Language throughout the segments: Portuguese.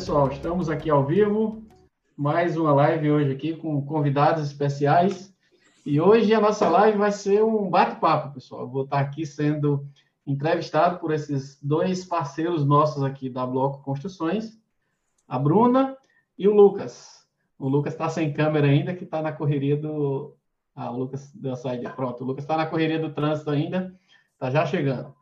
pessoal, estamos aqui ao vivo, mais uma live hoje aqui com convidados especiais. E hoje a nossa live vai ser um bate-papo, pessoal. Eu vou estar aqui sendo entrevistado por esses dois parceiros nossos aqui da Bloco Construções, a Bruna e o Lucas. O Lucas está sem câmera ainda, que está na correria do. Ah, o Lucas deu a saída. Pronto, o Lucas está na correria do trânsito ainda, está já chegando.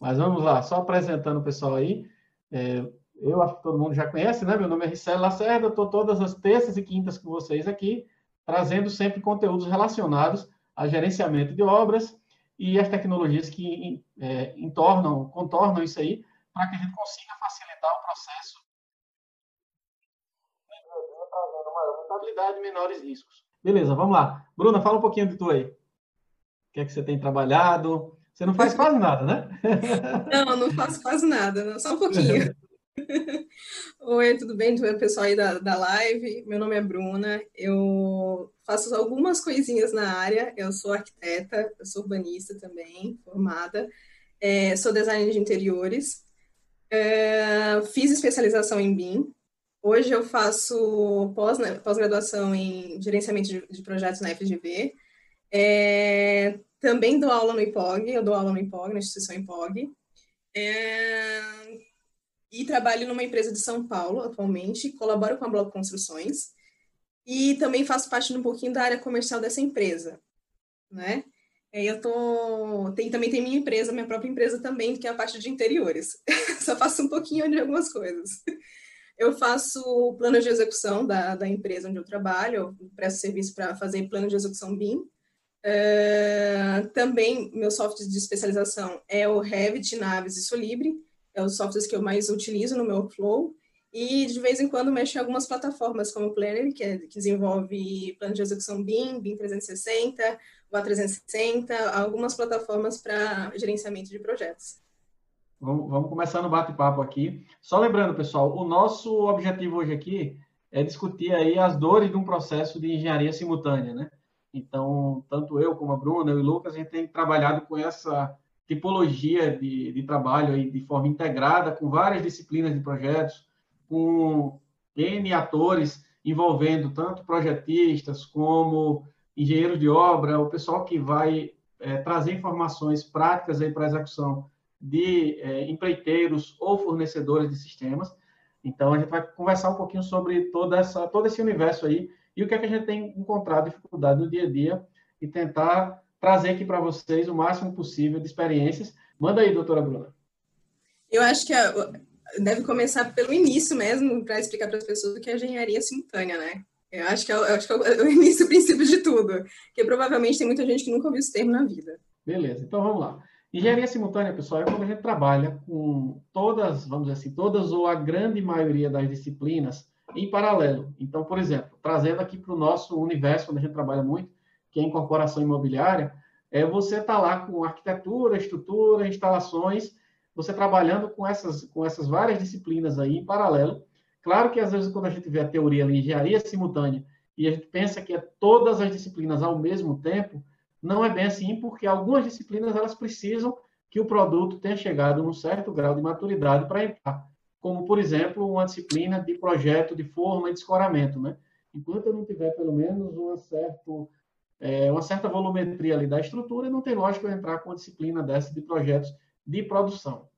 Mas vamos lá, só apresentando o pessoal aí. É, eu acho que todo mundo já conhece, né? Meu nome é Ricelo Lacerda, estou todas as terças e quintas com vocês aqui, trazendo sempre conteúdos relacionados a gerenciamento de obras e as tecnologias que é, entornam, contornam isso aí, para que a gente consiga facilitar o processo trazendo maior rentabilidade menores riscos. Beleza, vamos lá. Bruna, fala um pouquinho de tu aí. O que é que você tem trabalhado? Você não faz quase nada, né? Não, não faço quase nada, só um pouquinho. Oi, tudo bem? Tudo bem, pessoal aí da, da live? Meu nome é Bruna, eu faço algumas coisinhas na área, eu sou arquiteta, eu sou urbanista também, formada, é, sou designer de interiores, é, fiz especialização em BIM, hoje eu faço né, pós-graduação pós em gerenciamento de, de, projetos na FGV, é, também dou aula no IPOG, eu dou aula no IPOG, na instituição IPOG, é, e trabalho numa empresa de São Paulo atualmente, colaboro com a Bloco Construções e também faço parte de um pouquinho da área comercial dessa empresa, né? Eu tô, tem, também tem minha empresa, minha própria empresa também, que é a parte de interiores. Só faço um pouquinho de algumas coisas. Eu faço plano de execução da, da empresa onde eu trabalho, eu presto serviço para fazer plano de execução BIM. Uh, também, meu software de especialização é o Revit, Naves e Solibre é os softwares que eu mais utilizo no meu workflow. E de vez em quando mexo em algumas plataformas como o Planner, que, é, que desenvolve plano de execução BIM, BIM 360, o A360, algumas plataformas para gerenciamento de projetos. Vamos, vamos começar no bate-papo aqui. Só lembrando, pessoal, o nosso objetivo hoje aqui é discutir aí as dores de um processo de engenharia simultânea, né? Então, tanto eu como a Bruna e o Lucas, a gente tem trabalhado com essa tipologia de, de trabalho aí de forma integrada, com várias disciplinas de projetos, com N atores envolvendo tanto projetistas como engenheiros de obra, o pessoal que vai é, trazer informações práticas aí para a execução de é, empreiteiros ou fornecedores de sistemas. Então, a gente vai conversar um pouquinho sobre toda essa, todo esse universo aí e o que, é que a gente tem encontrado dificuldade no dia a dia e tentar trazer aqui para vocês o máximo possível de experiências. Manda aí, doutora Bruna. Eu acho que deve começar pelo início mesmo, para explicar para as pessoas o que é engenharia simultânea, né? Eu acho que é, acho que é o início, o princípio de tudo, porque provavelmente tem muita gente que nunca ouviu esse termo na vida. Beleza, então vamos lá. Engenharia simultânea, pessoal, é quando a gente trabalha com todas, vamos dizer assim, todas ou a grande maioria das disciplinas em paralelo. Então, por exemplo, trazendo aqui para o nosso universo, onde a gente trabalha muito, que é a incorporação imobiliária, é você estar tá lá com arquitetura, estrutura, instalações, você trabalhando com essas, com essas várias disciplinas aí em paralelo. Claro que às vezes quando a gente vê a teoria ali, engenharia simultânea, e a gente pensa que é todas as disciplinas ao mesmo tempo, não é bem assim, porque algumas disciplinas elas precisam que o produto tenha chegado num certo grau de maturidade para entrar, como por exemplo uma disciplina de projeto de forma e de escoramento, né? Enquanto eu não tiver pelo menos um certo é, uma certa volumetria ali da estrutura, não tem lógica entrar com uma disciplina dessa de projetos de produção.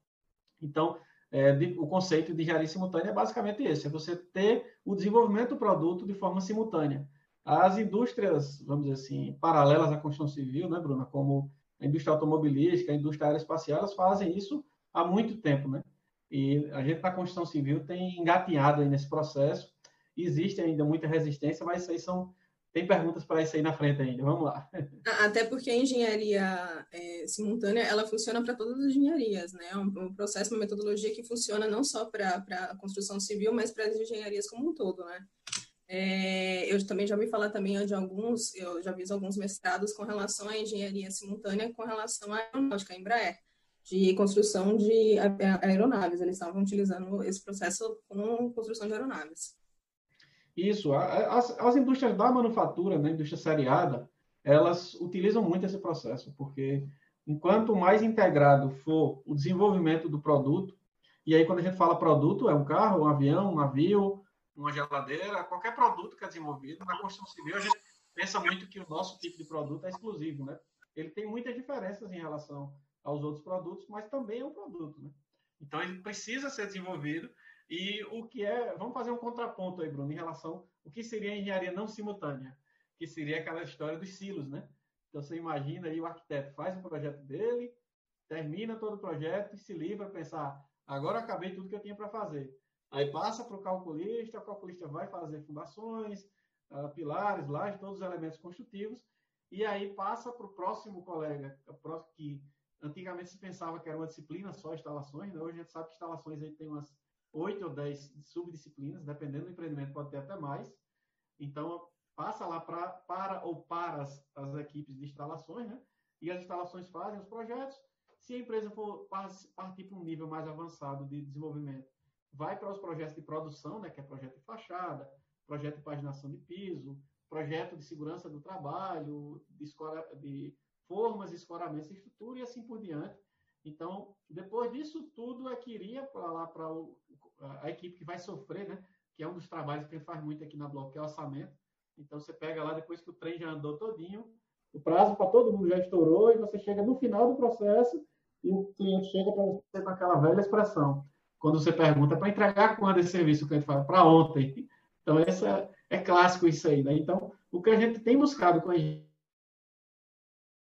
Então, é, de, o conceito de engenharia simultânea é basicamente esse: é você ter o desenvolvimento do produto de forma simultânea. As indústrias, vamos dizer assim, paralelas à construção civil, né, Bruna, como a indústria automobilística, a indústria aeroespacial, elas fazem isso há muito tempo, né? E a gente na construção civil tem engatinhado nesse processo. Existe ainda muita resistência, mas isso aí são tem perguntas para isso aí na frente ainda. Vamos lá. Até porque a engenharia é, simultânea ela funciona para todas as engenharias, né? É um, um, processo, uma metodologia que funciona não só para a construção civil, mas para as engenharias como um todo, né? É, eu também já ouvi falar também de alguns, eu já vi alguns mestrados com relação à engenharia simultânea com relação à aeronáutica, a Embraer, de construção de aeronaves. Eles estavam utilizando esse processo com construção de aeronaves. Isso, as, as indústrias da manufatura, né, indústria seriada, elas utilizam muito esse processo, porque enquanto mais integrado for o desenvolvimento do produto, E aí, quando a gente fala produto, é um carro, um avião, um navio, uma geladeira, qualquer produto que é desenvolvido. Na construção civil, a gente pensa muito que o nosso tipo de produto é exclusivo, né? Ele tem muitas diferenças em relação aos outros produtos, mas também é um produto, né? Então, ele precisa ser desenvolvido. E o que é... Vamos fazer um contraponto aí, Bruno, em relação ao que seria a engenharia não simultânea, que seria aquela história dos silos, né? Então, você imagina aí o arquiteto faz o projeto dele, termina todo o projeto e se livra pensar, agora acabei tudo que eu tinha para fazer. Aí passa para o calculista, o calculista vai fazer fundações, uh, pilares, lajes, todos os elementos construtivos, e aí passa para o próximo colega, que antigamente se pensava que era uma disciplina só instalações, né? hoje a gente sabe que instalações aí tem umas oito ou dez subdisciplinas, dependendo do empreendimento pode ter até mais. Então, passa lá pra, para ou para as, as equipes de instalações, né? E as instalações fazem os projetos. Se a empresa for partir para um nível mais avançado de desenvolvimento, vai para os projetos de produção, né? Que é projeto de fachada, projeto de paginação de piso, projeto de segurança do trabalho, de, escora, de formas, escoramentos estrutura e assim por diante. Então, depois disso tudo, é que iria para lá para a equipe que vai sofrer, né? Que é um dos trabalhos que a gente faz muito aqui na Bloco, é orçamento então você pega lá depois que o trem já andou todinho, o prazo para todo mundo já estourou e você chega no final do processo e o cliente chega para você com aquela velha expressão. Quando você pergunta para entregar quando esse serviço, o cliente fala para ontem. Então essa é clássico isso aí, né? Então o que a gente tem buscado com a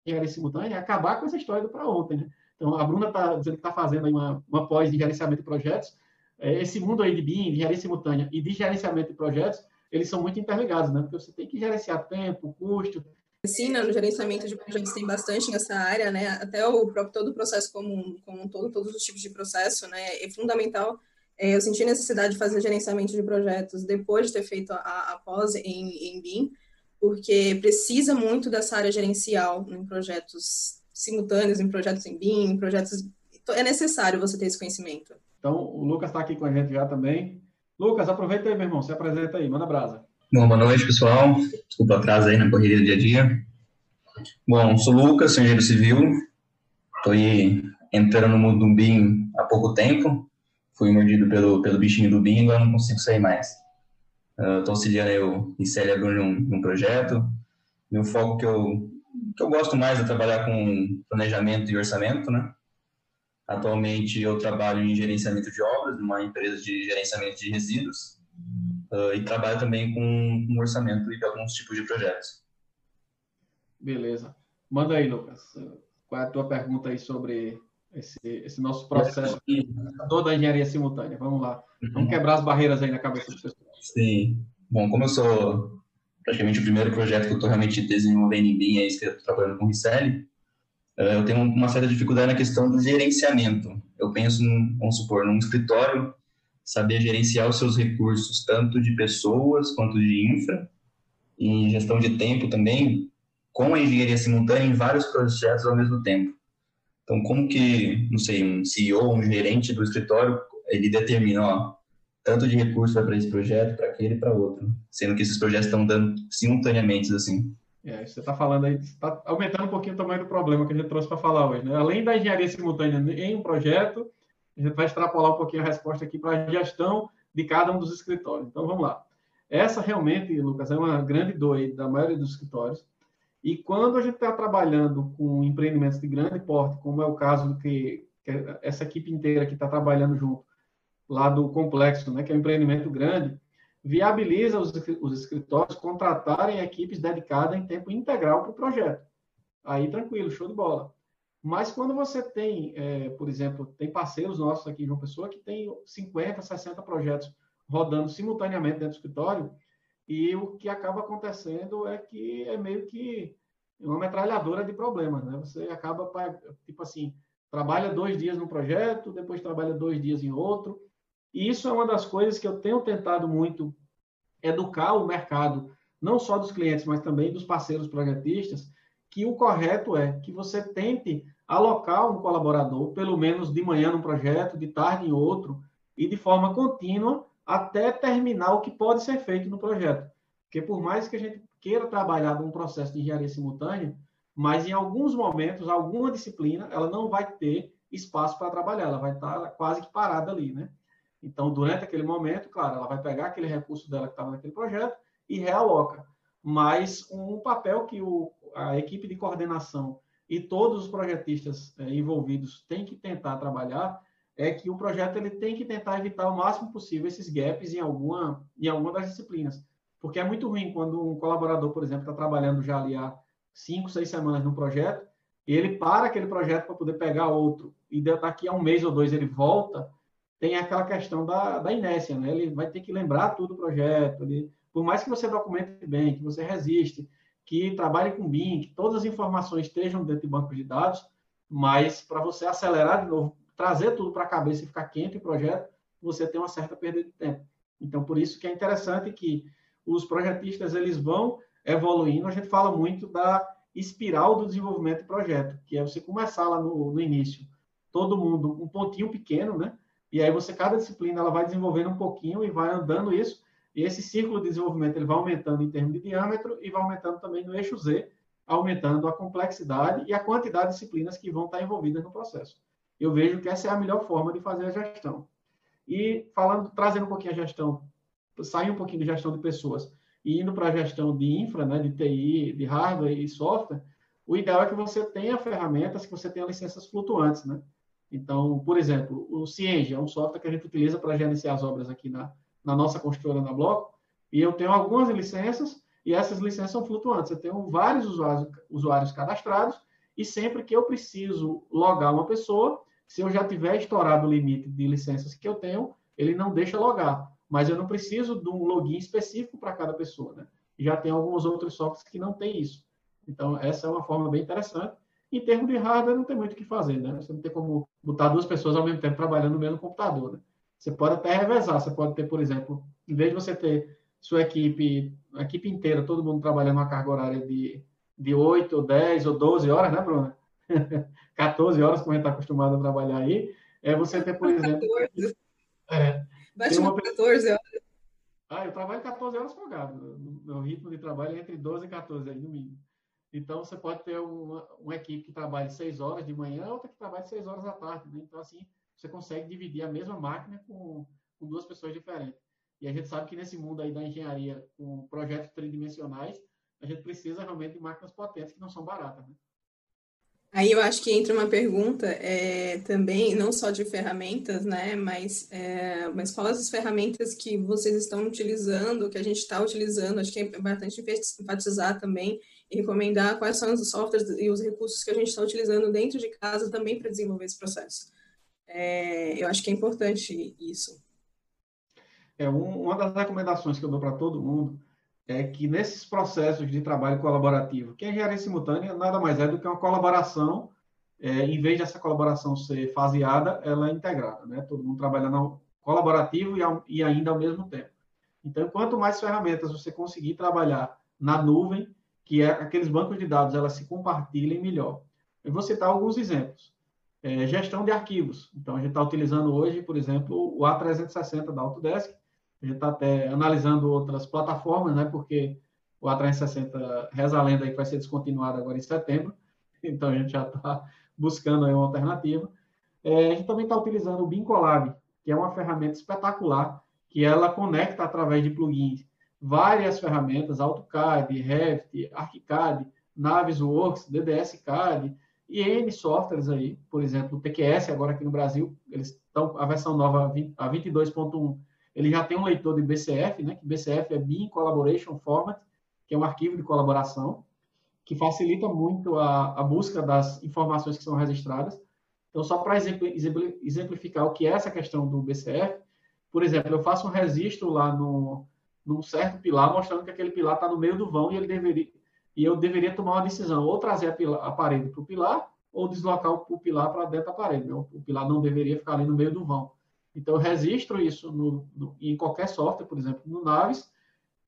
engenharia simultânea é acabar com essa história do para ontem, né? Então a Bruna está dizendo que está fazendo uma, uma pós de gerenciamento de projetos. É, esse mundo aí de BIM, de engenharia simultânea e de gerenciamento de projetos eles são muito interligados, né? Porque você tem que gerenciar tempo, custo. Né? no gerenciamento de projetos tem bastante nessa área, né? Até o próprio todo o processo como, como todo, todos os tipos de processo, né? É fundamental. É, eu senti necessidade de fazer gerenciamento de projetos depois de ter feito a, a pós em, em BIM, porque precisa muito dessa área gerencial em projetos simultâneos, em projetos em BIM, em projetos. É necessário você ter esse conhecimento. Então, o Lucas está aqui com a gente já também. Lucas, aproveita aí, meu irmão, se apresenta aí, manda brasa. Bom, boa noite, pessoal. Desculpa atraso aí na correria do dia a dia. Bom, sou Lucas, sou engenheiro civil. Estou aí entrando no mundo do BIM há pouco tempo. Fui mordido pelo, pelo bichinho do BIM e agora não consigo sair mais. Estou uh, auxiliando aí o ICL num, num projeto. Meu foco que eu, que eu gosto mais é trabalhar com planejamento e orçamento, né? Atualmente eu trabalho em gerenciamento de obras, numa empresa de gerenciamento de resíduos, uh, e trabalho também com, um orçamento de alguns tipos de projetos. Beleza. Manda aí, Lucas. Qual é a tua pergunta aí sobre esse, esse nosso processo toda a engenharia simultânea? Vamos lá. Vamos uhum. quebrar as barreiras aí na cabeça do pessoal. Sim. Bom, como eu sou praticamente o primeiro projeto que eu estou realmente desenvolvendo em BIM, é isso que eu estou trabalhando com Ricelli, eh, eu tenho uma certa dificuldade na questão do gerenciamento. Eu penso, num, vamos supor, num escritório, saber gerenciar os seus recursos, tanto de pessoas quanto de infra, e gestão de tempo também, com a engenharia simultânea em vários projetos ao mesmo tempo. Então, como que, não sei, um CEO, um gerente do escritório, ele determina, ó, tanto de recurso para esse projeto, para aquele para outro, sendo que esses projetos estão dando simultaneamente, assim. É, você está falando aí, está aumentando um pouquinho o tamanho do problema que a gente trouxe para falar hoje. Né? Além da engenharia simultânea em um projeto, a gente vai extrapolar um pouquinho a resposta aqui para a gestão de cada um dos escritórios. Então, vamos lá. Essa realmente, Lucas, é uma grande dor da maioria dos escritórios. E quando a gente está trabalhando com empreendimentos de grande porte, como é o caso que, que essa equipe inteira que está trabalhando junto, lá do complexo, né, que é um empreendimento grande, viabiliza os, os escritórios contratarem equipes dedicadas em tempo integral para o projeto. Aí, tranquilo, show de bola. Mas quando você tem, é, por exemplo, tem parceiros nossos aqui em João Pessoa que tem 50, 60 projetos rodando simultaneamente dentro do escritório, e o que acaba acontecendo é que é meio que uma metralhadora de problemas, né? Você acaba, tipo assim, trabalha dois dias no projeto, depois trabalha dois dias em outro, e isso é uma das coisas que eu tenho tentado muito educar o mercado, não só dos clientes, mas também dos parceiros projetistas, que o correto é que você tente alocar um colaborador, pelo menos de manhã num projeto, de tarde em outro, e de forma contínua, até terminar o que pode ser feito no projeto. Porque por mais que a gente queira trabalhar num processo de engenharia simultânea, mas em alguns momentos, alguma disciplina, ela não vai ter espaço para trabalhar, ela vai estar quase que parada ali, né? Então, durante aquele momento, claro, ela vai pegar aquele recurso dela que estava naquele projeto e realoca. Mas um papel que o, a equipe de coordenação e todos os projetistas é, envolvidos têm que tentar trabalhar é que o projeto ele tem que tentar evitar o máximo possível esses gaps em alguma, em alguma das disciplinas. Porque é muito ruim quando um colaborador, por exemplo, está trabalhando já ali há cinco, seis semanas no projeto, e ele para aquele projeto para poder pegar outro, e daqui a um mês ou dois ele volta, tem aquela questão da, da inércia, né? Ele vai ter que lembrar tudo do projeto, ele, por mais que você documente bem, que você resiste, que trabalhe com BIM, que todas as informações estejam dentro de banco de dados, mas para você acelerar de novo, trazer tudo para a cabeça e ficar quente o projeto, você tem uma certa perda de tempo. Então, por isso que é interessante que os projetistas eles vão evoluindo. A gente fala muito da espiral do desenvolvimento de projeto, que é você começar lá no, no início, todo mundo um pontinho pequeno, né? E aí você cada disciplina ela vai desenvolvendo um pouquinho e vai andando isso. E esse ciclo de desenvolvimento ele vai aumentando em termos de diâmetro e vai aumentando também no eixo Z, aumentando a complexidade e a quantidade de disciplinas que vão estar envolvidas no processo. Eu vejo que essa é a melhor forma de fazer a gestão. E falando, trazendo um pouquinho a gestão, sair um pouquinho de gestão de pessoas e indo para a gestão de infra, né, de TI, de hardware e software, o ideal é que você tenha ferramentas, que você tenha licenças flutuantes, né? Então, por exemplo, o Cienge é um software que a gente utiliza para gerenciar as obras aqui na, na nossa construtora na Bloco, e eu tenho algumas licenças, e essas licenças são flutuantes. Eu tenho vários usuários, usuários cadastrados, e sempre que eu preciso logar uma pessoa, se eu já tiver estourado o limite de licenças que eu tenho, ele não deixa logar. Mas eu não preciso de um login específico para cada pessoa, né? Já tem alguns outros softwares que não tem isso. Então, essa é uma forma bem interessante. Em termos de hardware, não tem muito o que fazer, né? Você não tem como botar duas pessoas ao mesmo tempo trabalhando no mesmo computador, né? Você pode até revezar. Você pode ter, por exemplo, em vez de você ter sua equipe, a equipe inteira, todo mundo trabalhando uma carga horária de, de 8, ou 10, ou 12 horas, né, Bruna? 14 horas, como a gente está acostumado a trabalhar aí, é você ter, por exemplo. 14. É, Bate uma 14 horas. Ah, eu trabalho 14 horas folgado. Meu ritmo de trabalho é entre 12 e 14, aí, no mínimo. Então, você pode ter uma, uma equipe que trabalha 6 horas de manhã, outra que trabalha 6 horas da tarde. Né? Então, assim, você consegue dividir a mesma máquina com, com duas pessoas diferentes. E a gente sabe que nesse mundo aí da engenharia, com projetos tridimensionais, a gente precisa realmente de máquinas potentes que não são baratas. Né? Aí eu acho que entra uma pergunta é, também, não só de ferramentas, né, mas, é, mas quais as ferramentas que vocês estão utilizando, que a gente está utilizando, acho que é importante enfatizar também recomendar quais são os softwares e os recursos que a gente está utilizando dentro de casa também para desenvolver esse processo. É, eu acho que é importante isso. É, um, uma das recomendações que eu dou para todo mundo é que nesses processos de trabalho colaborativo, que a engenharia simultânea nada mais é do que uma colaboração, é, em vez dessa colaboração ser faseada, ela é integrada, né? Todo mundo trabalhando colaborativo e, ao, e ainda ao mesmo tempo. Então, quanto mais ferramentas você conseguir trabalhar na nuvem, que é aqueles bancos de dados, elas se compartilhem melhor. Eu vou citar alguns exemplos. É, gestão de arquivos. Então, a gente está utilizando hoje, por exemplo, o A360 da Autodesk, a gente está até analisando outras plataformas, né? Porque o A360 reza a lenda aí que vai ser descontinuado agora em setembro. Então a gente já está buscando aí uma alternativa. É, a gente também está utilizando o Bincolab, que é uma ferramenta espetacular, que ela conecta através de plugins várias ferramentas, AutoCAD, Revit, ArchiCAD, Navisworks, DDS-CAD e N softwares aí, por exemplo, o TQS agora aqui no Brasil, eles estão a versão nova a 22.1 ele já tem um leitor de BCF, né, que BCF é BIM Collaboration Format, que é um arquivo de colaboração, que facilita muito a, a busca das informações que são registradas. Então, só para exemplificar o que é essa questão do BCF, por exemplo, eu faço um registro lá no, num certo pilar, mostrando que aquele pilar está no meio do vão e ele deveria e eu deveria tomar uma decisão, ou trazer a, pila, a parede para o pilar, ou deslocar o, o pilar para dentro da parede. Né? O pilar não deveria ficar ali no meio do vão. Então, eu registro isso no, no, em qualquer software, por exemplo, no Naves,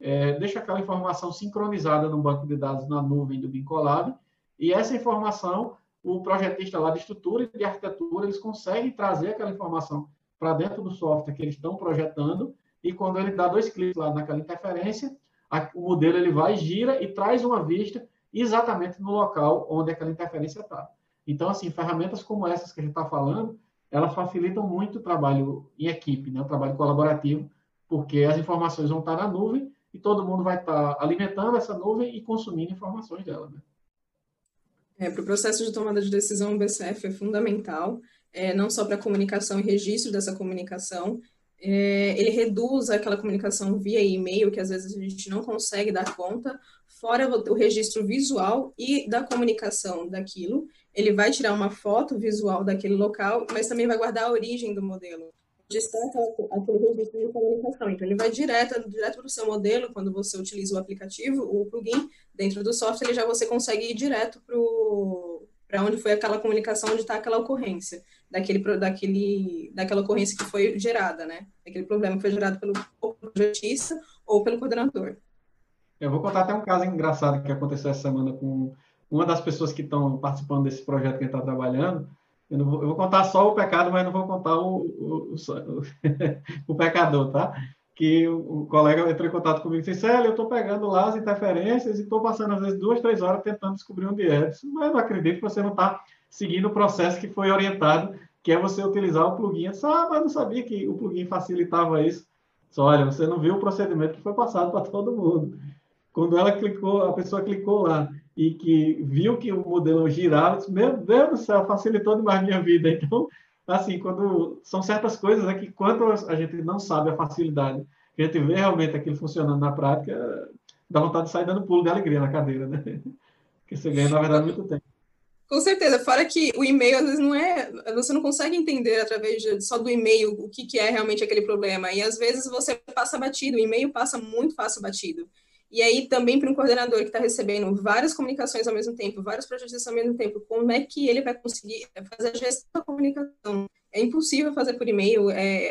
é, deixo aquela informação sincronizada no banco de dados na nuvem do Bincolab, e essa informação, o projetista lá de estrutura e de arquitetura, eles conseguem trazer aquela informação para dentro do software que eles estão projetando, e quando ele dá dois cliques lá naquela interferência, a, o modelo ele vai, gira e traz uma vista exatamente no local onde aquela interferência está. Então, assim, ferramentas como essas que a gente está falando, elas facilitam muito o trabalho em equipe, né? o trabalho colaborativo, porque as informações vão estar na nuvem e todo mundo vai estar alimentando essa nuvem e consumindo informações dela. Né? É, para o processo de tomada de decisão, o BCF é fundamental, é, não só para a comunicação e registro dessa comunicação, é, ele reduz aquela comunicação via e-mail, que às vezes a gente não consegue dar conta, fora o registro visual e da comunicação daquilo. Ele vai tirar uma foto visual daquele local, mas também vai guardar a origem do modelo. Destaca aquele registro de comunicação. Então, ele vai direto, direto para o seu modelo, quando você utiliza o aplicativo, o plugin, dentro do software, ele já você consegue ir direto para onde foi aquela comunicação, onde está aquela ocorrência daquele, daquele, daquela ocorrência que foi gerada, né? Aquele problema que foi gerado pelo projetista ou pelo coordenador. Eu vou contar até um caso engraçado que aconteceu essa semana com uma das pessoas que estão participando desse projeto que a gente está trabalhando. Eu, vou, eu, vou, contar só o pecado, mas não vou contar o, o, o, o pecador, tá? Que o, colega entrou em contato comigo e disse: Célio, eu estou pegando lá as interferências e estou passando, às vezes, duas, três horas tentando descobrir onde é. Disse, mas não acredito que você não está seguindo o processo que foi orientado, que é você utilizar o plugin. Eu disse, ah, mas não sabia que o plugin facilitava isso. Só, olha, você não viu o procedimento que foi passado para todo mundo. Quando ela clicou, a pessoa clicou lá e que viu que o modelo girava, disse, meu Deus do céu, facilitou demais minha vida. Então, assim, quando são certas coisas é que quando a gente não sabe a facilidade, que a gente vê realmente aquilo funcionando na prática, dá vontade de sair dando pulo de alegria na cadeira, né? Porque você ganha, na verdade, muito tempo. Com certeza, fora que o e-mail às vezes não é, você não consegue entender através de, só do e-mail o que, que é realmente aquele problema, e às vezes você passa batido, o e-mail passa muito fácil batido. E aí também para um coordenador que está recebendo várias comunicações ao mesmo tempo, vários projetos ao mesmo tempo, como é que ele vai conseguir fazer a gestão da comunicação? É impossível fazer por e-mail, é,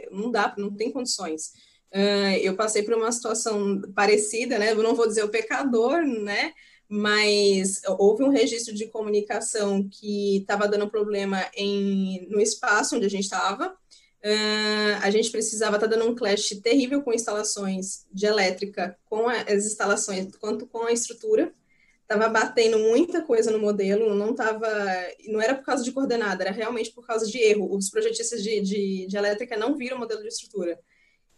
é, não dá, não tem condições. Uh, eu passei por uma situação parecida, né? Eu não vou dizer o pecador, né? mas houve um registro de comunicação que estava dando problema em, no espaço onde a gente estava. Uh, a gente precisava estar tá dando um clash terrível com instalações de elétrica, com as instalações, quanto com a estrutura. Estava batendo muita coisa no modelo, não tava, não era por causa de coordenada, era realmente por causa de erro. Os projetistas de, de, de elétrica não viram o modelo de estrutura.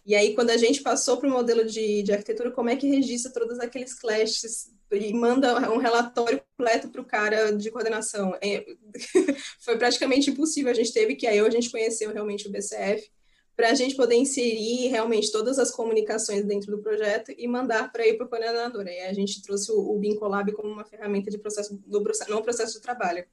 E aí, quando a gente passou para o modelo de, de arquitetura, como é que registra todos aqueles clashes e manda um relatório completo para o cara de coordenação. É, foi praticamente impossível. A gente teve que, aí a gente conheceu realmente o BCF, para a gente poder inserir realmente todas as comunicações dentro do projeto e mandar para ir para o coordenador. Aí a gente trouxe o, o Bincolab como uma ferramenta de processo, do não processo de trabalho.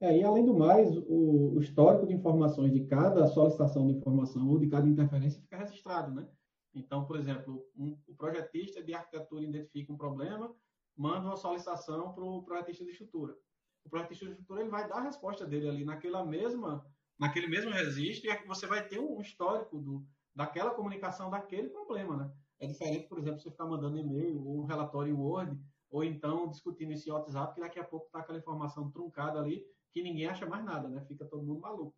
É, e além do mais, o, o histórico de informações de cada solicitação de informação ou de cada interferência fica registrado, né? Então, por exemplo, um, o projetista de arquitetura identifica um problema, manda uma solicitação para o projetista de estrutura. O projetista de estrutura ele vai dar a resposta dele ali naquela mesma, naquele mesmo registro e você vai ter um histórico do, daquela comunicação daquele problema, né? É diferente, por exemplo, você ficar mandando e-mail ou um relatório Word ou então discutindo isso em WhatsApp, que daqui a pouco está aquela informação truncada ali que ninguém acha mais nada, né? Fica todo mundo maluco.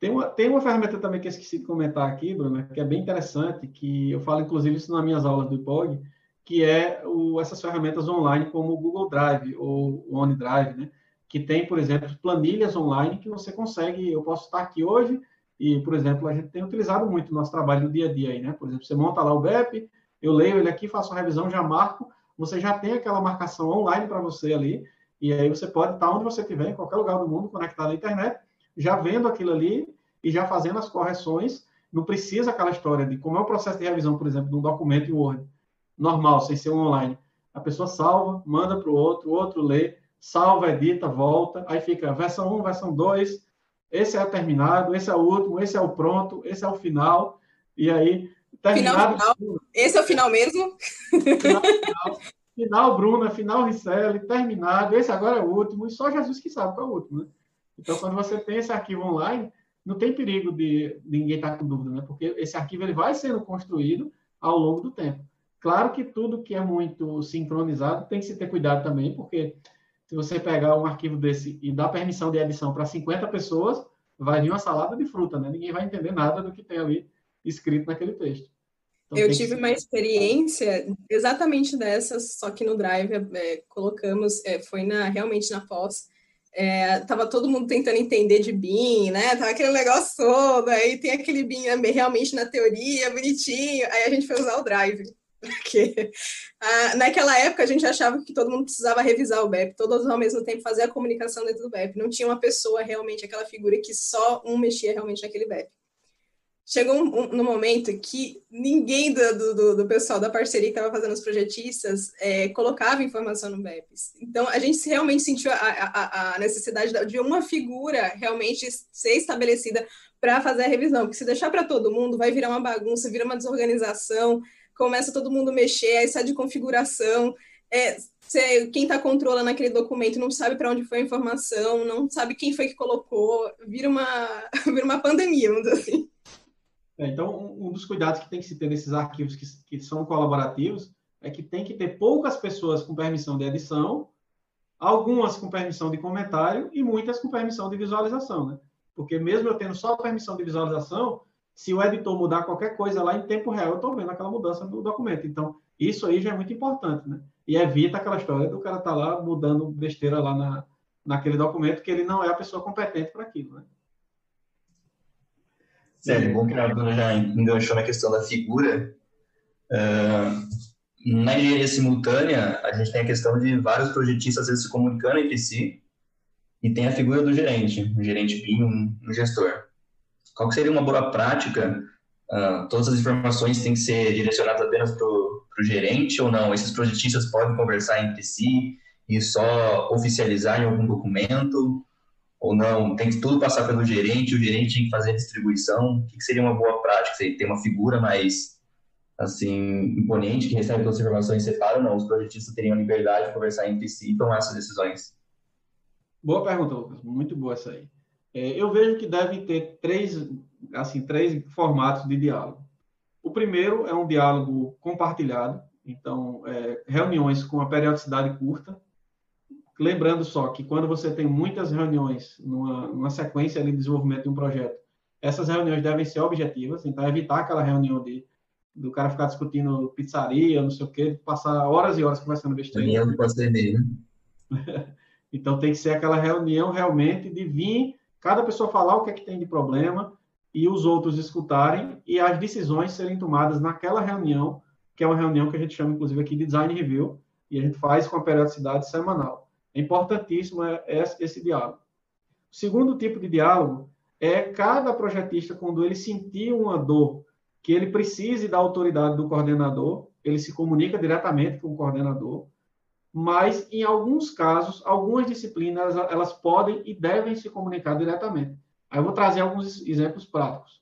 Tem uma, tem uma ferramenta também que eu esqueci de comentar aqui, Bruna, que é bem interessante, que eu falo inclusive isso nas minhas aulas do IPOG, que é o, essas ferramentas online como o Google Drive ou o OneDrive, né? que tem, por exemplo, planilhas online que você consegue, eu posso estar aqui hoje e, por exemplo, a gente tem utilizado muito no nosso trabalho no dia a dia aí, né? Por exemplo, você monta lá o BEP, eu leio ele aqui, faço a revisão, já marco, você já tem aquela marcação online para você ali, e aí você pode estar onde você estiver, em qualquer lugar do mundo, conectado à internet, já vendo aquilo ali e já fazendo as correções. Não precisa aquela história de como é o processo de revisão, por exemplo, de um documento em Word, normal, sem ser um online. A pessoa salva, manda para o outro, o outro lê, salva, edita, volta, aí fica versão 1, versão 2, esse é o terminado, esse é o último, esse é o pronto, esse é o final, e aí... Terminado, final, final. Esse é o final mesmo? Final, final, final Bruna, final Ricelli, terminado, esse agora é o último, e só Jesus que sabe qual é o último, né? Então, quando você tem esse arquivo online, não tem perigo de, ninguém estar tá com dúvida, né? Porque esse arquivo ele vai sendo construído ao longo do tempo. Claro que tudo que é muito sincronizado tem que se ter cuidado também, porque se você pegar um arquivo desse e dar permissão de edição para 50 pessoas, vai vir uma salada de fruta, né? Ninguém vai entender nada do que tem ali escrito naquele texto. Então, eu tive uma experiência exatamente dessas, só que no Drive é, colocamos, é, foi na, realmente na pós, é, tava todo mundo tentando entender de BIM, né? Tava aquele negócio todo, aí tem aquele BIM realmente na teoria, bonitinho, aí a gente foi usar o Drive. Porque ah, naquela época a gente achava que todo mundo precisava revisar o BEP, todos ao mesmo tempo fazer a comunicação dentro do BEP. Não tinha uma pessoa realmente, aquela figura que só um mexia realmente naquele BEP chegou um, um, no momento que ninguém do, do, do pessoal da parceria que estava fazendo os projetistas é, colocava informação no BEPS. Então, a gente realmente sentiu a, a, a necessidade de uma figura realmente ser estabelecida para fazer a revisão, porque se deixar para todo mundo, vai virar uma bagunça, vira uma desorganização, começa todo mundo mexer, aí sai de configuração, é, quem está controlando aquele documento não sabe para onde foi a informação, não sabe quem foi que colocou, vira uma, vira uma pandemia, vamos dizer assim. É, então, um, dos cuidados que tem que se ter nesses arquivos que, que são colaborativos é que tem que ter poucas pessoas com permissão de edição, algumas com permissão de comentário e muitas com permissão de visualização, né? Porque mesmo eu tendo só permissão de visualização, se o editor mudar qualquer coisa lá em tempo real, eu estou vendo aquela mudança no documento. Então, isso aí já é muito importante, né? E evita aquela história do cara estar tá lá mudando besteira lá na, naquele documento que ele não é a pessoa competente para aquilo, né? Sério, bom que a Bruna já enganchou na questão da figura. Uh, na engenharia simultânea, a gente tem a questão de vários projetistas às vezes se comunicando entre si e tem a figura do gerente, um gerente BIM, um, gestor. Qual seria uma boa prática? Uh, todas as informações têm que ser direcionadas apenas para o gerente ou não? Esses projetistas podem conversar entre si e só oficializar em algum documento? Ou não, tem que tudo passar pelo gerente, o gerente tem que fazer a distribuição, o que seria uma boa prática? Você tem uma figura mais, assim, imponente, que recebe todas as informações e separa, ou não? Os projetistas teriam liberdade de conversar entre si e tomar essas decisões? Boa pergunta, Lucas, muito boa essa aí. É, eu vejo que devem ter três, assim, três formatos de diálogo. O primeiro é um diálogo compartilhado, então, é, reuniões com uma periodicidade curta, Lembrando só que quando você tem muitas reuniões numa, numa sequência de desenvolvimento de um projeto, essas reuniões devem ser objetivas, então evitar aquela reunião de do cara ficar discutindo pizzaria, não sei o quê, passar horas e horas conversando besteira. Reunião do passeio, né? então tem que ser aquela reunião realmente de vir cada pessoa falar o que é que tem de problema e os outros escutarem e as decisões serem tomadas naquela reunião, que é uma reunião que a gente chama inclusive aqui de design review, e a gente faz com a periodicidade semanal. É importantíssimo é, esse diálogo. O segundo tipo de diálogo é cada projetista, quando ele sentir uma dor que ele precise da autoridade do coordenador, ele se comunica diretamente com o coordenador, mas em alguns casos, algumas disciplinas elas podem e devem se comunicar diretamente. Aí eu vou trazer alguns exemplos práticos.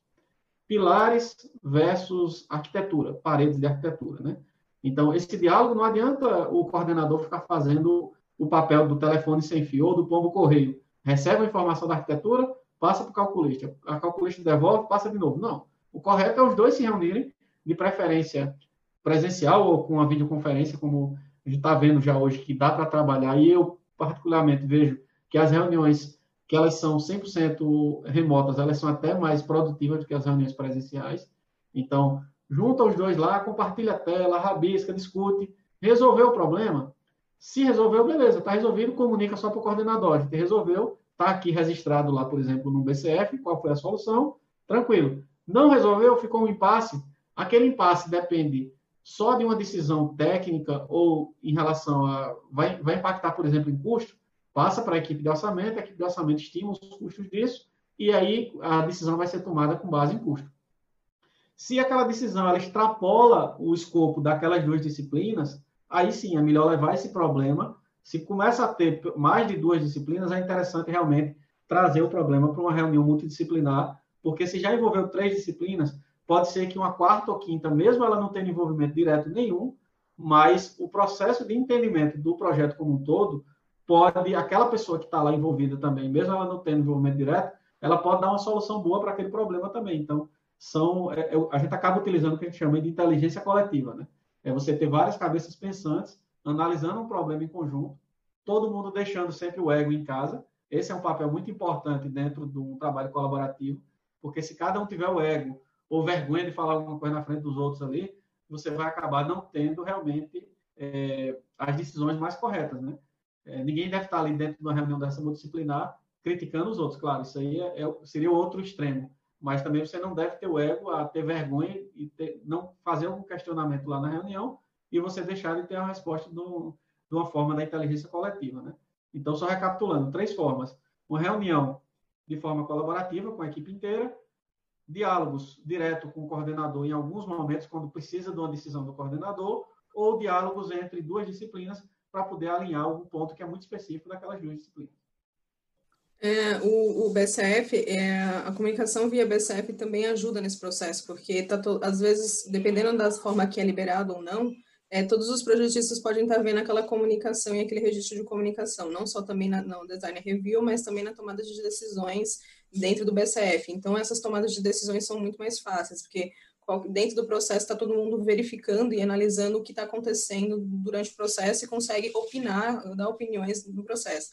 Pilares versus arquitetura, paredes de arquitetura, né? Então, esse diálogo não adianta o coordenador ficar fazendo o papel do telefone sem fio ou do pombo correio. Recebe a informação da arquitetura, passa para o calculista. A calculista devolve, passa de novo. Não. O correto é os dois se reunirem, de preferência presencial ou com uma videoconferência, como a gente está vendo já hoje, que dá para trabalhar. E eu, particularmente, vejo que as reuniões que elas são 100% remotas, elas são até mais produtivas do que as reuniões presenciais. Então, junta os dois lá, compartilha a tela, rabisca, discute, resolveu o problema, se resolveu, beleza, está resolvido, comunica só para o coordenador. Gente resolveu, está aqui registrado lá, por exemplo, no BCF, qual foi a solução, tranquilo. Não resolveu, ficou um impasse. Aquele impasse depende só de uma decisão técnica ou em relação a. Vai, vai impactar, por exemplo, em custo, passa para a equipe de orçamento, a equipe de orçamento estima os custos disso, e aí a decisão vai ser tomada com base em custo. Se aquela decisão ela extrapola o escopo daquelas duas disciplinas, aí sim é melhor levar esse problema. Se começa a ter mais de duas disciplinas, é interessante realmente trazer o problema para uma reunião multidisciplinar, porque se já envolveu três disciplinas, pode ser que uma quarta ou quinta, mesmo ela não tendo envolvimento direto nenhum, mas o processo de entendimento do projeto como um todo pode, aquela pessoa que está lá envolvida também, mesmo ela não tendo envolvimento direto, ela pode dar uma solução boa para aquele problema também. Então, são, é, é, a gente acaba utilizando o que a gente chama de inteligência coletiva, né? É você ter várias cabeças pensantes, analisando um problema em conjunto, todo mundo deixando sempre o ego em casa. Esse é um papel muito importante dentro de um trabalho colaborativo, porque se cada um tiver o ego ou vergonha de falar alguma coisa na frente dos outros ali, você vai acabar não tendo realmente é, as decisões mais corretas, né? É, ninguém deve estar ali dentro de uma reunião dessa multidisciplinar criticando os outros, claro, isso aí é, é, seria o outro extremo, mas também você não deve ter o ego a ter vergonha e ter, não fazer algum questionamento lá na reunião e você deixar de ter a resposta do, de uma forma da inteligência coletiva, né? Então, só recapitulando, três formas. Uma reunião de forma colaborativa com a equipe inteira, diálogos direto com o coordenador em alguns momentos, quando precisa de uma decisão do coordenador, ou diálogos entre duas disciplinas para poder alinhar algum ponto que é muito específico daquelas duas disciplinas. É, o, o, BCF, é, a comunicação via BCF também ajuda nesse processo, porque tá to, às vezes, dependendo da forma que é liberado ou não, é, todos os projetistas podem estar vendo aquela comunicação e aquele registro de comunicação, não só também na, no design review, mas também na tomada de decisões dentro do BCF. Então, essas tomadas de decisões são muito mais fáceis, porque dentro do processo está todo mundo verificando e analisando o que está acontecendo durante o processo e consegue opinar, dar opiniões no processo,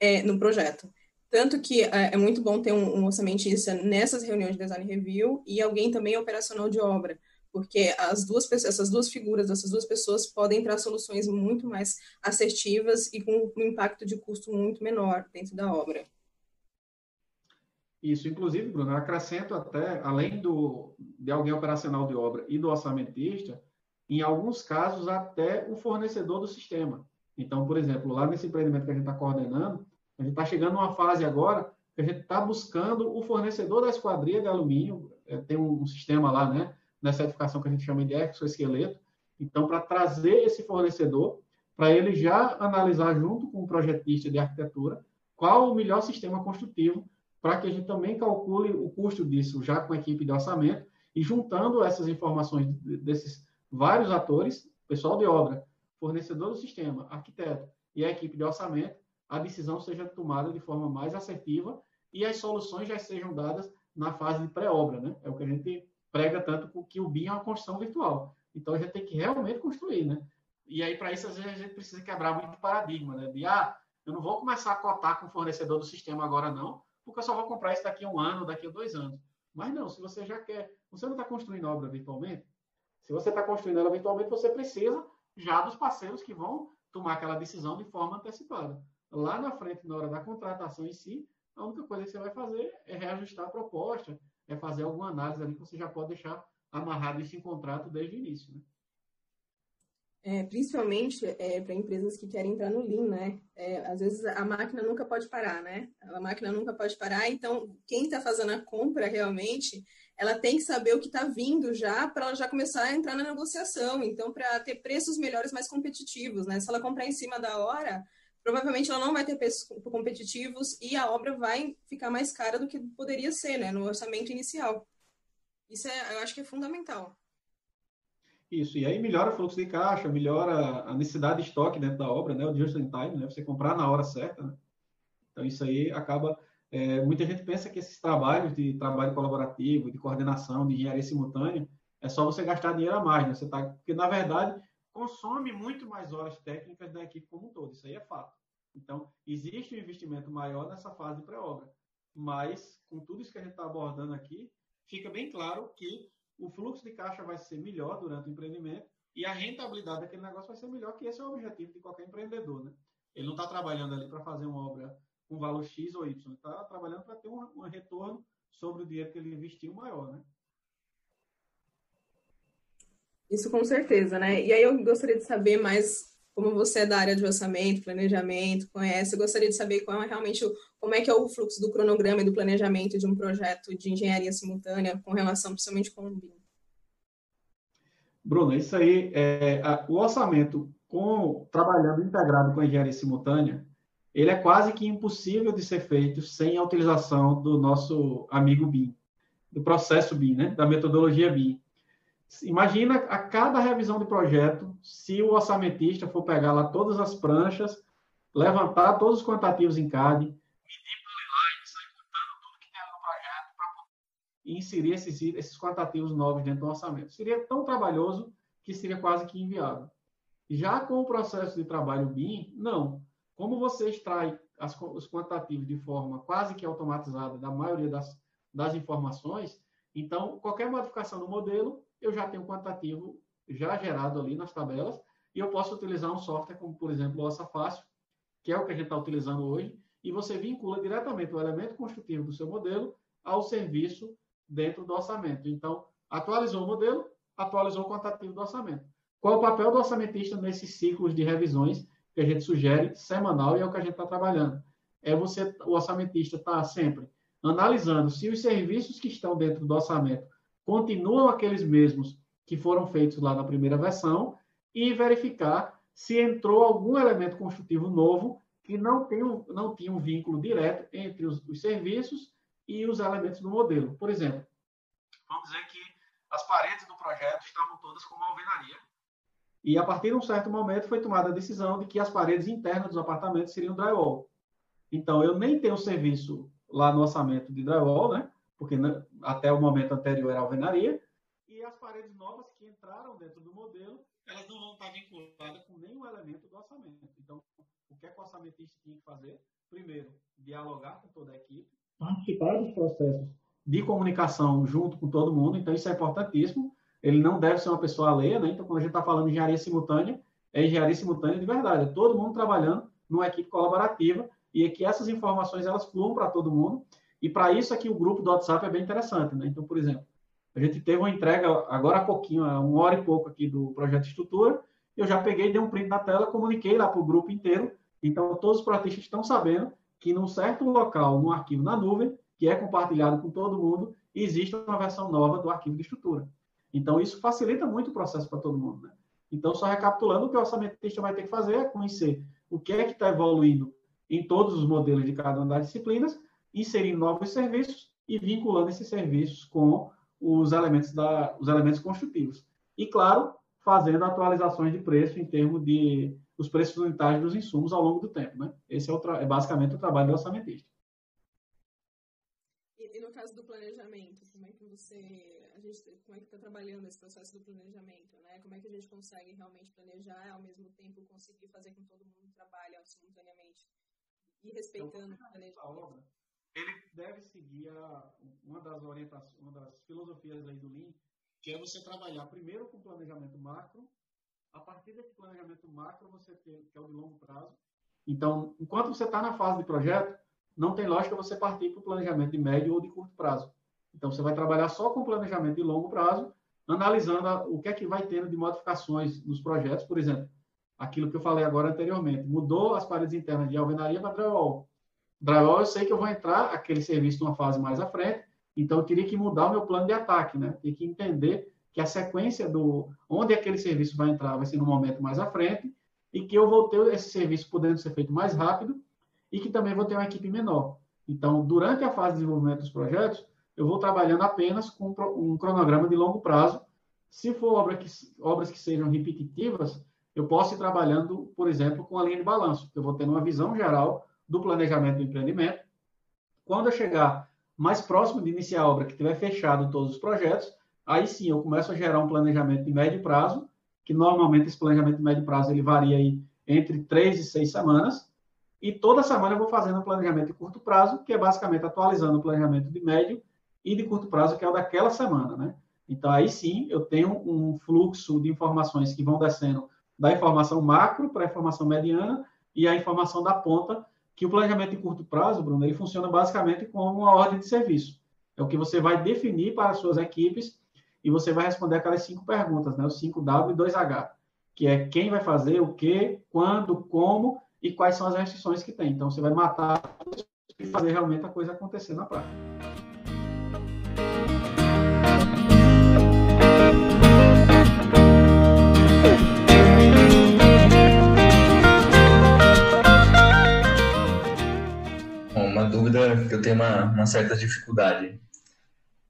é, no projeto. Tanto que é, é muito bom ter um, orçamentista nessas reuniões de design review e alguém também operacional de obra, porque as duas essas duas figuras, essas duas pessoas podem entrar soluções muito mais assertivas e com um impacto de custo muito menor dentro da obra. Isso, inclusive, Bruno, acrescento até, além do, de alguém operacional de obra e do orçamentista, em alguns casos, até o fornecedor do sistema. Então, por exemplo, lá nesse empreendimento que a gente está coordenando, a gente está chegando numa fase agora que a gente está buscando o fornecedor da esquadria de alumínio, é, tem um, um, sistema lá, né, nessa edificação que a gente chama de exoesqueleto. Então, para trazer esse fornecedor, para ele já analisar junto com o projetista de arquitetura qual o melhor sistema construtivo para que a gente também calcule o custo disso já com a equipe de orçamento e juntando essas informações desses vários atores, pessoal de obra, fornecedor do sistema, arquiteto e a equipe de orçamento, a decisão seja tomada de forma mais assertiva e as soluções já sejam dadas na fase de pré-obra, né? É o que a gente prega tanto que o BIM é uma construção virtual. Então a gente tem que realmente construir, né? E aí para isso às vezes a gente precisa quebrar muito paradigma, né? De ah, eu não vou começar a cotar com o fornecedor do sistema agora não, porque eu só vou comprar isso daqui a um ano, daqui a dois anos. Mas não, se você já quer, você não está construindo obra virtualmente, se você está construindo ela virtualmente, você precisa já dos parceiros que vão tomar aquela decisão de forma antecipada. Lá na frente, na hora da contratação em si, a única coisa que você vai fazer é reajustar a proposta, é fazer alguma análise ali que você já pode deixar amarrado isso em contrato desde o início. Né? é, principalmente é, para empresas que querem entrar no Lean, né? É, às vezes a máquina nunca pode parar, né? A máquina nunca pode parar, então quem está fazendo a compra realmente, ela tem que saber o que está vindo já para ela já começar a entrar na negociação. Então, para ter preços melhores, mais competitivos, né? Se ela comprar em cima da hora, provavelmente ela não vai ter preços competitivos e a obra vai ficar mais cara do que poderia ser, né? No orçamento inicial. Isso é, eu acho que é fundamental. Isso, e aí melhora o fluxo de caixa, melhora a necessidade de estoque dentro da obra, né? O just in time, né? Você comprar na hora certa, né? Então isso aí acaba. É, muita gente pensa que esses trabalhos de trabalho colaborativo, de coordenação, de engenharia simultânea, é só você gastar dinheiro a mais, né? Você tá, porque na verdade consome muito mais horas técnicas da equipe como um todo. Isso aí é fato. Então existe um investimento maior nessa fase pré-obra, mas com tudo isso que a gente está abordando aqui, fica bem claro que o fluxo de caixa vai ser melhor durante o empreendimento e a rentabilidade daquele negócio vai ser melhor, que esse é o objetivo de qualquer empreendedor, né? Ele não está trabalhando ali para fazer uma obra com valor X ou Y, ele está trabalhando para ter um, um, retorno sobre o dinheiro que ele investiu maior, né? Isso com certeza, né? E aí eu gostaria de saber mais como você é da área de orçamento, planejamento, conhece, eu gostaria de saber qual é realmente como é que é o fluxo do cronograma e do planejamento de um projeto de engenharia simultânea com relação principalmente com o BIM. Bruno, isso aí, é, a, o orçamento com trabalhando integrado com a engenharia simultânea, ele é quase que impossível de ser feito sem a utilização do nosso amigo BIM, do processo BIM, né, da metodologia BIM. Imagina a cada revisão de projeto, se o orçamentista for pegar lá todas as pranchas, levantar todos os quantitativos em CAD, medir contando tudo que tem no projeto para inserir esses, esses quantitativos novos dentro do orçamento. Seria tão trabalhoso que seria quase que inviável. Já com o processo de trabalho BIM, não. Como você extrai as, os quantitativos de forma quase que automatizada da maioria das, das informações, então, qualquer modificação no modelo eu já tenho um quantitativo já gerado ali nas tabelas, e eu posso utilizar um software como, por exemplo, o Ossa Fácil, que é o que a gente está utilizando hoje, e você vincula diretamente o elemento construtivo do seu modelo ao serviço dentro do orçamento. Então, atualizou o modelo, atualizou o quantitativo do orçamento. Qual o papel do orçamentista nesses ciclos de revisões que a gente sugere semanal e é o que a gente está trabalhando? É você, o orçamentista está sempre analisando se os serviços que estão dentro do orçamento continuam aqueles mesmos que foram feitos lá na primeira versão e verificar se entrou algum elemento construtivo novo que não, tem não tinha um vínculo direto entre os, os serviços e os elementos do modelo. Por exemplo, vamos dizer que as paredes do projeto estavam todas com alvenaria. E a partir de um certo momento foi tomada a decisão de que as paredes internas dos apartamentos seriam drywall. Então, eu nem tenho serviço lá no orçamento de drywall, né? Porque até o momento anterior era alvenaria. E as paredes novas que entraram dentro do modelo, elas não vão estar vinculadas com nenhum elemento do orçamento. Então, o que, é que o orçamentista tinha que fazer? Primeiro, dialogar com toda a equipe, participar dos processos de comunicação junto com todo mundo, então isso é importantíssimo. Ele não deve ser uma pessoa alheia, né? Então, quando a gente está falando de engenharia simultânea, é engenharia simultânea de verdade, é todo mundo trabalhando numa equipe colaborativa e é que essas informações elas fluam para todo mundo. E para isso aqui o grupo do WhatsApp é bem interessante, né? Então, por exemplo, a gente teve uma entrega agora há pouquinho, há uma hora e pouco aqui do projeto Estrutura, eu já peguei, dei um print na tela, comuniquei lá para o grupo inteiro. Então, todos os projetistas estão sabendo que num certo local, num arquivo na nuvem, que é compartilhado com todo mundo, existe uma versão nova do arquivo de estrutura. Então, isso facilita muito o processo para todo mundo. Né? Então, só recapitulando, o que o orçamentista vai ter que fazer é conhecer o que é que está evoluindo em todos os modelos de cada uma das disciplinas, inserir novos serviços e vinculando esses serviços com os elementos, da, os elementos construtivos. E, claro, fazendo atualizações de preço em termos de os preços unitários dos insumos ao longo do tempo. Né? Esse é, o é basicamente o trabalho do orçamentista. E, e, no caso do planejamento, como é que você, a gente, como é que está trabalhando esse processo do planejamento, né? Como é que a gente consegue realmente planejar e ao mesmo tempo conseguir fazer com que todo mundo trabalhe simultaneamente e respeitando então, o planejamento? Ele deve seguir a, uma das orientações, uma das filosofias aí do Lean, que é você trabalhar primeiro com planejamento macro, a partir desse planejamento macro você tem, que é o de longo prazo. Então, enquanto você está na fase de projeto, não tem lógica você partir para o planejamento de médio ou de curto prazo. Então, você vai trabalhar só com planejamento de longo prazo, analisando a, o que é que vai tendo de modificações nos projetos. Por exemplo, aquilo que eu falei agora anteriormente, mudou as paredes internas de alvenaria para drywall. Drywall, eu sei que eu vou entrar aquele serviço numa fase mais à frente, então eu teria que mudar o meu plano de ataque, né? Tem que entender que a sequência do onde aquele serviço vai entrar vai ser no momento mais à frente e que eu vou ter esse serviço podendo ser feito mais rápido e que também vou ter uma equipe menor. Então, durante a fase de desenvolvimento dos projetos, eu vou trabalhando apenas com um cronograma de longo prazo. Se for obra que, obras que sejam repetitivas, eu posso ir trabalhando, por exemplo, com a linha de balanço. Eu vou tendo uma visão geral do planejamento do empreendimento. Quando eu chegar mais próximo de iniciar a obra, que tiver fechado todos os projetos, aí sim eu começo a gerar um planejamento de médio prazo, que normalmente esse planejamento de médio prazo ele varia aí entre três e seis semanas, e toda semana eu vou fazendo um planejamento de curto prazo, que é basicamente atualizando o planejamento de médio e de curto prazo, que é o daquela semana, né? Então, aí sim, eu tenho um fluxo de informações que vão descendo da informação macro para a informação mediana e a informação da ponta que o planejamento de curto prazo, Bruno, ele funciona basicamente como uma ordem de serviço. É o que você vai definir para as suas equipes e você vai responder aquelas cinco perguntas, né? Os 5W e 2H, que é quem vai fazer, o que, quando, como e quais são as restrições que tem. Então, você vai matar e fazer realmente a coisa acontecer na prática. Que eu tenho uma, uma certa dificuldade.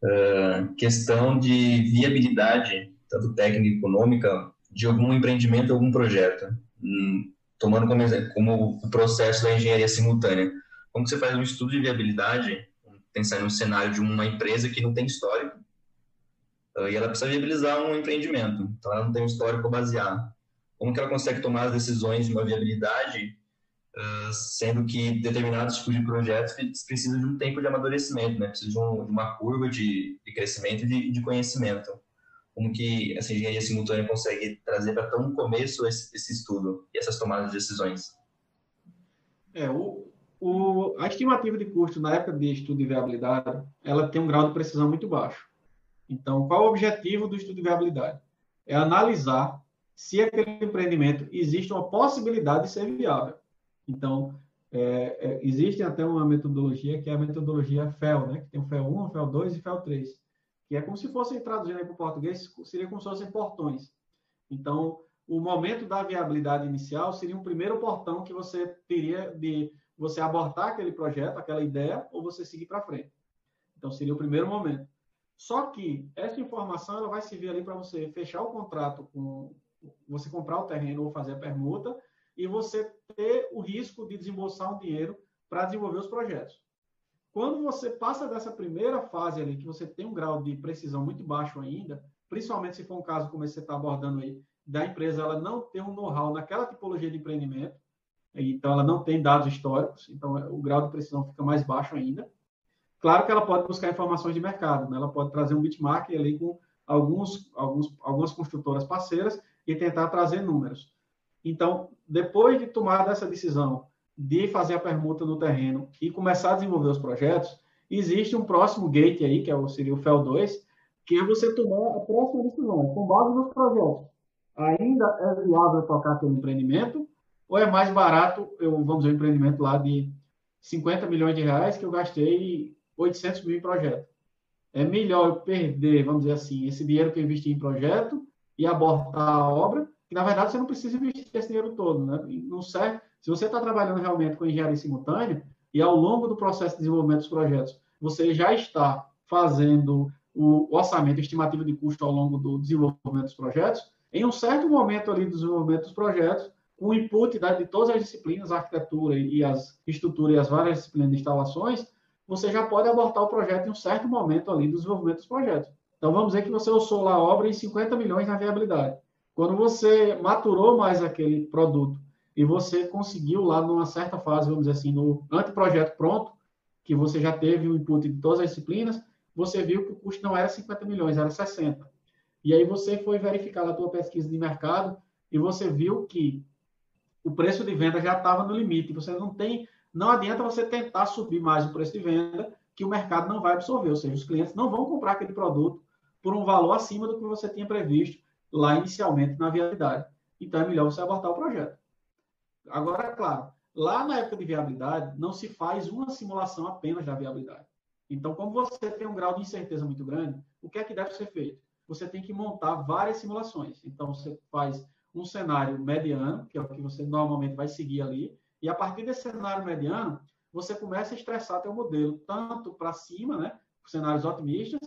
Uh, questão de viabilidade, tanto técnica e econômica, de algum empreendimento, algum projeto. Hum, tomando como, como o processo da engenharia simultânea. Como você faz um estudo de viabilidade, pensar num cenário de uma empresa que não tem histórico, uh, e ela precisa viabilizar um empreendimento, então ela não tem um histórico baseado. Como que ela consegue tomar as decisões de uma viabilidade Uh, sendo que determinados tipos de projetos precisam de um tempo de amadurecimento, né? Precisam de, um, de uma curva de, de crescimento e de, de, conhecimento. Como que essa engenharia simultânea consegue trazer para tão começo esse, esse, estudo e essas tomadas de decisões? É, o, o, a estimativa de custo na época de estudo de viabilidade, ela tem um grau de precisão muito baixo. Então, qual o objetivo do estudo de viabilidade? É analisar se aquele empreendimento existe uma possibilidade de ser viável. Então, é, é, existe até uma metodologia que é a metodologia FEL, né? que tem o FEL 1, o FEL 2 e o FEL 3, que é como se fossem traduzindo para o português, seria como se fossem portões. Então, o momento da viabilidade inicial seria um primeiro portão que você teria de você abortar aquele projeto, aquela ideia, ou você seguir para frente. Então, seria o primeiro momento. Só que essa informação ela vai servir ali para você fechar o contrato com você comprar o terreno ou fazer a permuta e você ter o risco de desembolsar um dinheiro para desenvolver os projetos. Quando você passa dessa primeira fase ali, que você tem um grau de precisão muito baixo ainda, principalmente se for um caso como você está abordando aí, da empresa ela não ter um know-how naquela tipologia de empreendimento, então ela não tem dados históricos, então o grau de precisão fica mais baixo ainda. Claro que ela pode buscar informações de mercado, né? ela pode trazer um benchmark ali com alguns, alguns, algumas construtoras parceiras e tentar trazer números. Então, depois de tomar essa decisão de fazer a permuta no terreno e começar a desenvolver os projetos, existe um próximo gate aí, que é o, seria o FEL 2, que é você tomar a próxima decisão, com base nos projetos. Ainda é viável tocar aquele empreendimento, ou é mais barato, eu, vamos dizer, um empreendimento lá de 50 milhões de reais que eu gastei 800 mil em projeto. É melhor eu perder, vamos dizer assim, esse dinheiro que eu investi em projeto e abortar a obra, que na verdade você não precisa investir esse dinheiro todo, né? Não serve. Se você está trabalhando realmente com engenharia simultânea e ao longo do processo de desenvolvimento dos projetos você já está fazendo o orçamento estimativo de custo ao longo do desenvolvimento dos projetos, em um certo momento ali do desenvolvimento dos projetos, o input de todas as disciplinas, a arquitetura e as estruturas e as várias disciplinas de instalações, você já pode abortar o projeto em um certo momento ali do desenvolvimento dos projetos. Então, vamos dizer que você usou lá a obra em 50 milhões na viabilidade. Quando você maturou mais aquele produto e você conseguiu lá numa certa fase, vamos dizer assim, no anteprojeto pronto, que você já teve o input de todas as disciplinas, você viu que o custo não era 50 milhões, era 60. E aí você foi verificar a tua pesquisa de mercado e você viu que o preço de venda já estava no limite. Você não tem não adianta você tentar subir mais o preço de venda, que o mercado não vai absorver, ou seja, os clientes não vão comprar aquele produto por um valor acima do que você tinha previsto lá inicialmente na viabilidade. Então é melhor você abortar o projeto. Agora, claro, lá na época de viabilidade não se faz uma simulação apenas da viabilidade. Então, como você tem um grau de incerteza muito grande, o que é que deve ser feito? Você tem que montar várias simulações. Então, você faz um cenário mediano, que é o que você normalmente vai seguir ali, e a partir desse cenário mediano, você começa a estressar teu modelo, tanto para cima, né, cenários otimistas,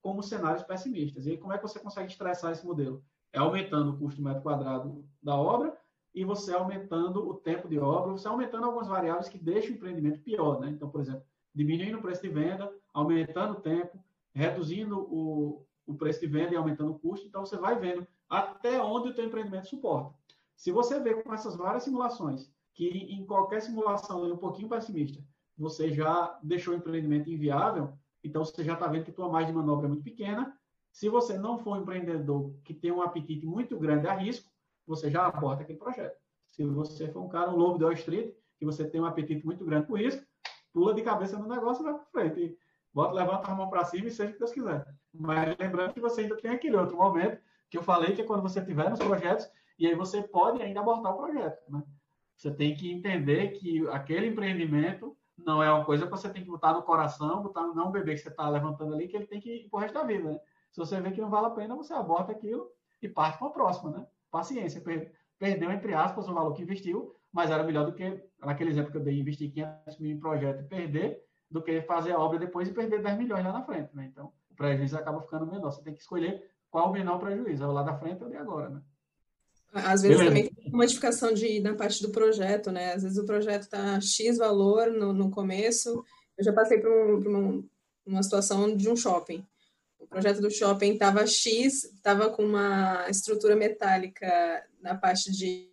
como cenários pessimistas. E aí, como é que você consegue estressar esse modelo? É aumentando o custo metro quadrado da obra e você aumentando o tempo de obra, você aumentando algumas variáveis que deixam o empreendimento pior, né? Então, por exemplo, diminuindo o preço de venda, aumentando o tempo, reduzindo o, o preço de venda e aumentando o custo. Então, você vai vendo até onde o teu empreendimento suporta. Se você vê com essas várias simulações que em qualquer simulação um pouquinho pessimista, você já deixou o empreendimento inviável, então você já está vendo que tua margem de manobra é muito pequena. Se você não for um empreendedor que tem um apetite muito grande a risco, você já aborta aquele projeto. Se você for um cara, um lobo de Wall Street, que você tem um apetite muito grande por risco, pula de cabeça no negócio e vai para frente. E bota, levanta a mão para cima e seja o que Deus quiser. Mas lembrando que você ainda tem aquele outro momento que eu falei que é quando você tiver nos projetos, e aí você pode ainda abortar o projeto. Né? Você tem que entender que aquele empreendimento não é uma coisa que você tem que botar no coração, botar não é um bebê que você está levantando ali, que ele tem que ir pro resto da vida. Né? Se você vê que não vale a pena, você aborta aquilo e parte para a próxima, né? Paciência. Perdeu, entre aspas, o valor que investiu, mas era melhor do que, naquele exemplo que eu dei, investir 500 mil em projeto e perder, do que fazer a obra depois e perder 10 milhões lá na frente, né? Então, o prejuízo acaba ficando menor. Você tem que escolher qual o menor prejuízo, é o lá da frente ou de agora, né? Às vezes Beleza. também tem uma modificação de, na parte do projeto, né? Às vezes o projeto está X valor no, no começo. Eu já passei por, um, por uma, uma situação de um shopping. O projeto do shopping estava X, estava com uma estrutura metálica na parte de,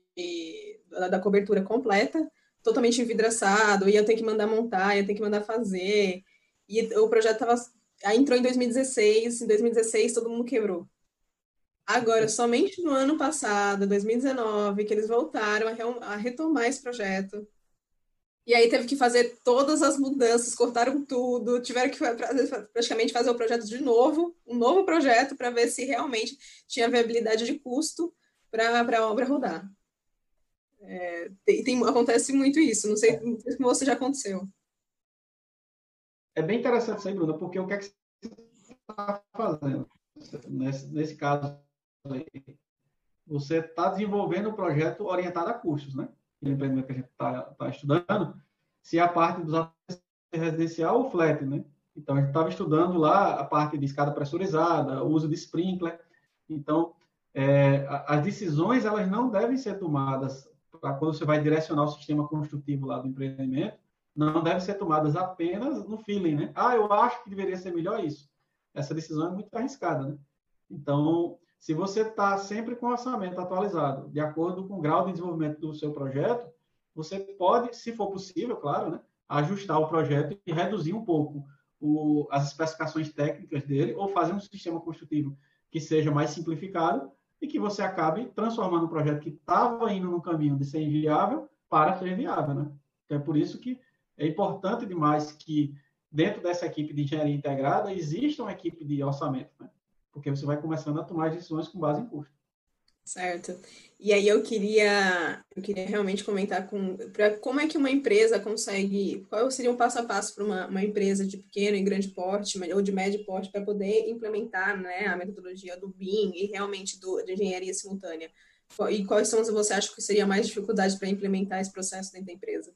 da, da, cobertura completa, totalmente envidraçado, ia ter que mandar montar, ia ter que mandar fazer. E o projeto estava. Aí entrou em 2016, em 2016 todo mundo quebrou Agora, somente no ano passado, 2019, que eles voltaram a, retomar esse projeto. E aí teve que fazer todas as mudanças, cortaram tudo, tiveram que praticamente fazer o projeto de novo, um novo projeto para ver se realmente tinha viabilidade de custo para a obra rodar. É, tem, tem, acontece muito isso, não sei, se você já aconteceu. É bem interessante isso aí, Bruna, porque o que é que você está fazendo? Nesse, nesse caso aí, você está desenvolvendo um projeto orientado a custos, né? O empreendimento que a gente está tá estudando, se é a parte dos residencial ou flat, né? Então, a gente estava estudando lá a parte de escada pressurizada, o uso de sprinkler. Então, é, as decisões, elas não devem ser tomadas para quando você vai direcionar o sistema construtivo lá do empreendimento, não devem ser tomadas apenas no feeling, né? Ah, eu acho que deveria ser melhor isso. Essa decisão é muito arriscada, né? Então, se você está sempre com o orçamento atualizado, de acordo com o grau de desenvolvimento do seu projeto, você pode, se for possível, claro, né, ajustar o projeto e reduzir um pouco o, as especificações técnicas dele, ou fazer um sistema construtivo que seja mais simplificado e que você acabe transformando um projeto que estava indo no caminho de ser inviável para ser viável, né? Então, é por isso que é importante demais que dentro dessa equipe de engenharia integrada exista uma equipe de orçamento, né? Porque você vai começando a tomar decisões com base em custo. Certo. E aí eu queria, eu queria realmente comentar com pra, como é que uma empresa consegue, qual seria um passo a passo para uma, uma empresa de pequeno e grande porte, ou de médio porte, para poder implementar né, a metodologia do BIM e realmente do, de engenharia simultânea. E quais são, você acha que seria mais dificuldade para implementar esse processo dentro da empresa?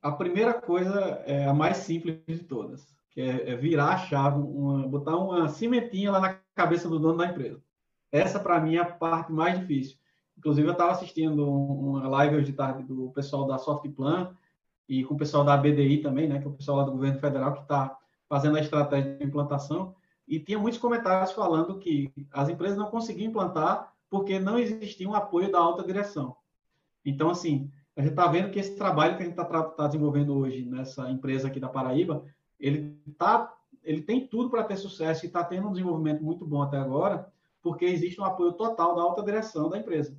A primeira coisa é a mais simples de todas, que é, é virar a chave, uma, botar uma cimentinha lá na cabeça do dono da empresa essa, para mim, é a parte mais difícil. Inclusive, eu estava assistindo uma live hoje de tarde do pessoal da Softplan e com o pessoal da BDI também, né, que é o pessoal lá do governo federal que está fazendo a estratégia de implantação. E tinha muitos comentários falando que as empresas não conseguiam implantar porque não existia um apoio da alta direção. Então, assim, a gente está vendo que esse trabalho que a gente está tá desenvolvendo hoje nessa empresa aqui da Paraíba, ele, tá, ele tem tudo para ter sucesso e está tendo um desenvolvimento muito bom até agora, porque existe um apoio total da alta direção da empresa.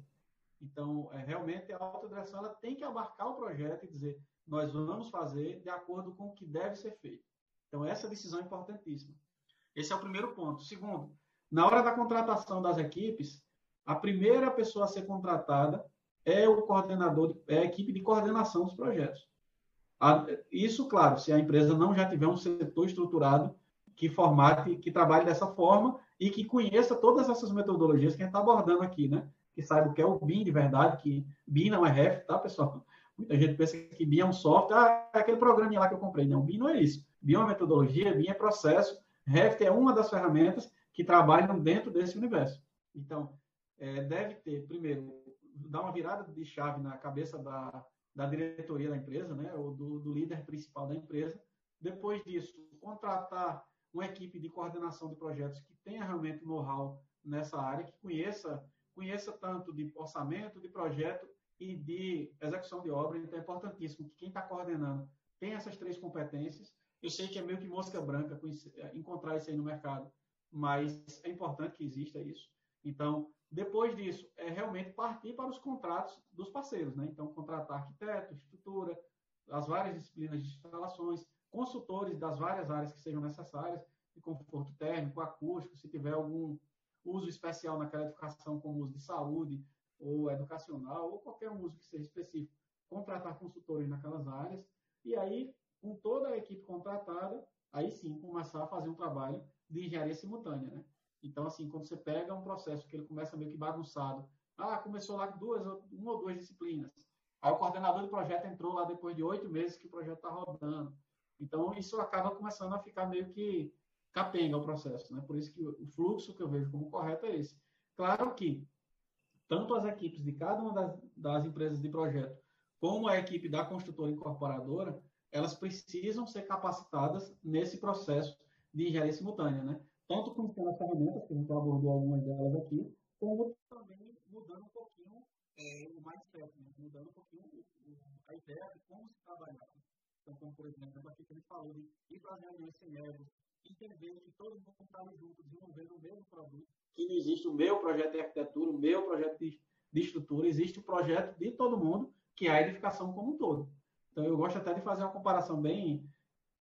Então, é, realmente, a alta direção ela tem que abarcar o projeto e dizer: nós vamos fazer de acordo com o que deve ser feito. Então, essa decisão é importantíssima. Esse é o primeiro ponto. Segundo, na hora da contratação das equipes, a primeira pessoa a ser contratada é o coordenador, é a equipe de coordenação dos projetos. Isso, claro, se a empresa não já tiver um setor estruturado que formate, que trabalhe dessa forma e que conheça todas essas metodologias que a gente está abordando aqui, né? Que saiba o que é o BIM de verdade, que BIM não é REF, tá, pessoal? Muita gente pensa que BIM é um software, ah, é aquele programinha lá que eu comprei. Não, BIM não é isso. BIM é uma metodologia, BIM é processo, REF é uma das ferramentas que trabalham dentro desse universo. Então, é, deve ter, primeiro, dar uma virada de chave na cabeça da, da diretoria da empresa, né, ou do, do líder principal da empresa. Depois disso, contratar uma equipe de coordenação de projetos que tenha realmente know-how nessa área, que conheça, conheça tanto de orçamento, de projeto e de execução de obra. Então, é importantíssimo que quem está coordenando tenha essas três competências. Eu sei que é meio que mosca branca encontrar isso aí no mercado, mas é importante que exista isso. Então, depois disso, é realmente partir para os contratos dos parceiros, né? Então, contratar arquiteto, estrutura, as várias disciplinas de instalações, consultores das várias áreas que sejam necessárias, de conforto térmico, acústico, se tiver algum uso especial naquela edificação, como uso de saúde ou educacional, ou qualquer uso que seja específico, contratar consultores naquelas áreas, e aí, com toda a equipe contratada, aí sim começar a fazer um trabalho de engenharia simultânea, né? Então, assim, quando você pega um processo que ele começa meio que bagunçado, ah, começou lá duas, uma ou duas disciplinas, aí o coordenador do projeto entrou lá depois de oito meses que o projeto está rodando, então, isso acaba começando a ficar meio que capenga o processo, né? Por isso que o fluxo que eu vejo como correto é esse. Claro que tanto as equipes de cada uma das, das empresas de projeto, como a equipe da construtora incorporadora, elas precisam ser capacitadas nesse processo de engenharia simultânea, né? Tanto conhecendo as ferramentas, que a gente abordou algumas delas aqui, como também mudando um pouquinho é, o mindset, né? mudando um pouquinho a ideia de como se trabalhar. Então, como por exemplo, aqui que a gente falou de ir para reuniões egos, entender que todo mundo está junto, desenvolvendo o mesmo produto, que não existe o meu projeto de arquitetura, o meu projeto de, de estrutura, existe o projeto de todo mundo, que é a edificação como um todo. Então, eu gosto até de fazer uma comparação bem,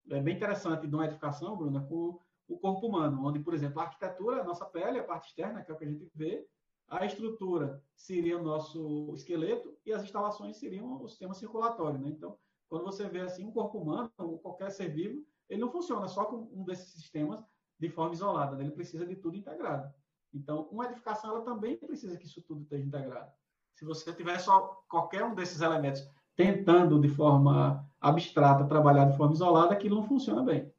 é bem interessante de uma edificação, Bruna, com o corpo humano, onde, por exemplo, a arquitetura, a nossa pele, a parte externa, que é o que a gente vê, a estrutura seria o nosso esqueleto e as instalações seriam o sistema circulatório. Né? Então, quando você vê assim um corpo humano, ou qualquer ser vivo, ele não funciona só com um desses sistemas de forma isolada, né? ele precisa de tudo integrado. Então, uma edificação ela também precisa que isso tudo esteja integrado. Se você tiver só qualquer um desses elementos tentando de forma abstrata trabalhar de forma isolada, aquilo não funciona bem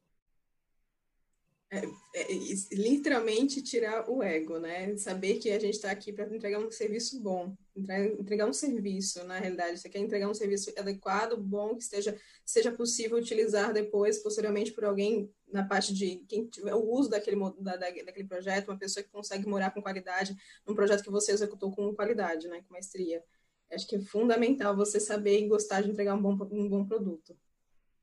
é, é, literalmente tirar o ego, né? Saber que a gente está aqui para entregar um serviço bom, entregar um serviço, na realidade. Você quer entregar um serviço adequado, bom, que esteja, seja possível utilizar depois, posteriormente, por alguém na parte de quem tiver o uso daquele, da, daquele projeto, uma pessoa que consegue morar com qualidade num projeto que você executou com qualidade, né? Com maestria. Acho que é fundamental você saber e gostar de entregar um bom, um bom produto.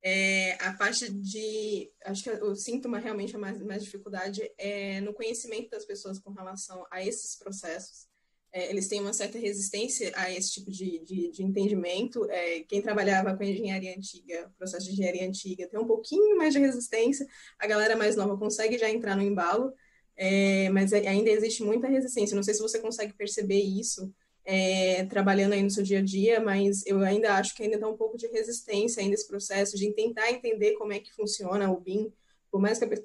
É, a parte de. Acho que o síntoma realmente é mais, mais dificuldade é no conhecimento das pessoas com relação a esses processos. É, eles têm uma certa resistência a esse tipo de, de, de entendimento. É, quem trabalhava com engenharia antiga, processo de engenharia antiga, tem um pouquinho mais de resistência. A galera mais nova consegue já entrar no embalo, é, mas ainda existe muita resistência. Não sei se você consegue perceber isso é, trabalhando aí no seu dia a dia, mas eu ainda acho que ainda está um pouco de resistência ainda esse processo de tentar entender como é que funciona o BIM, por mais que as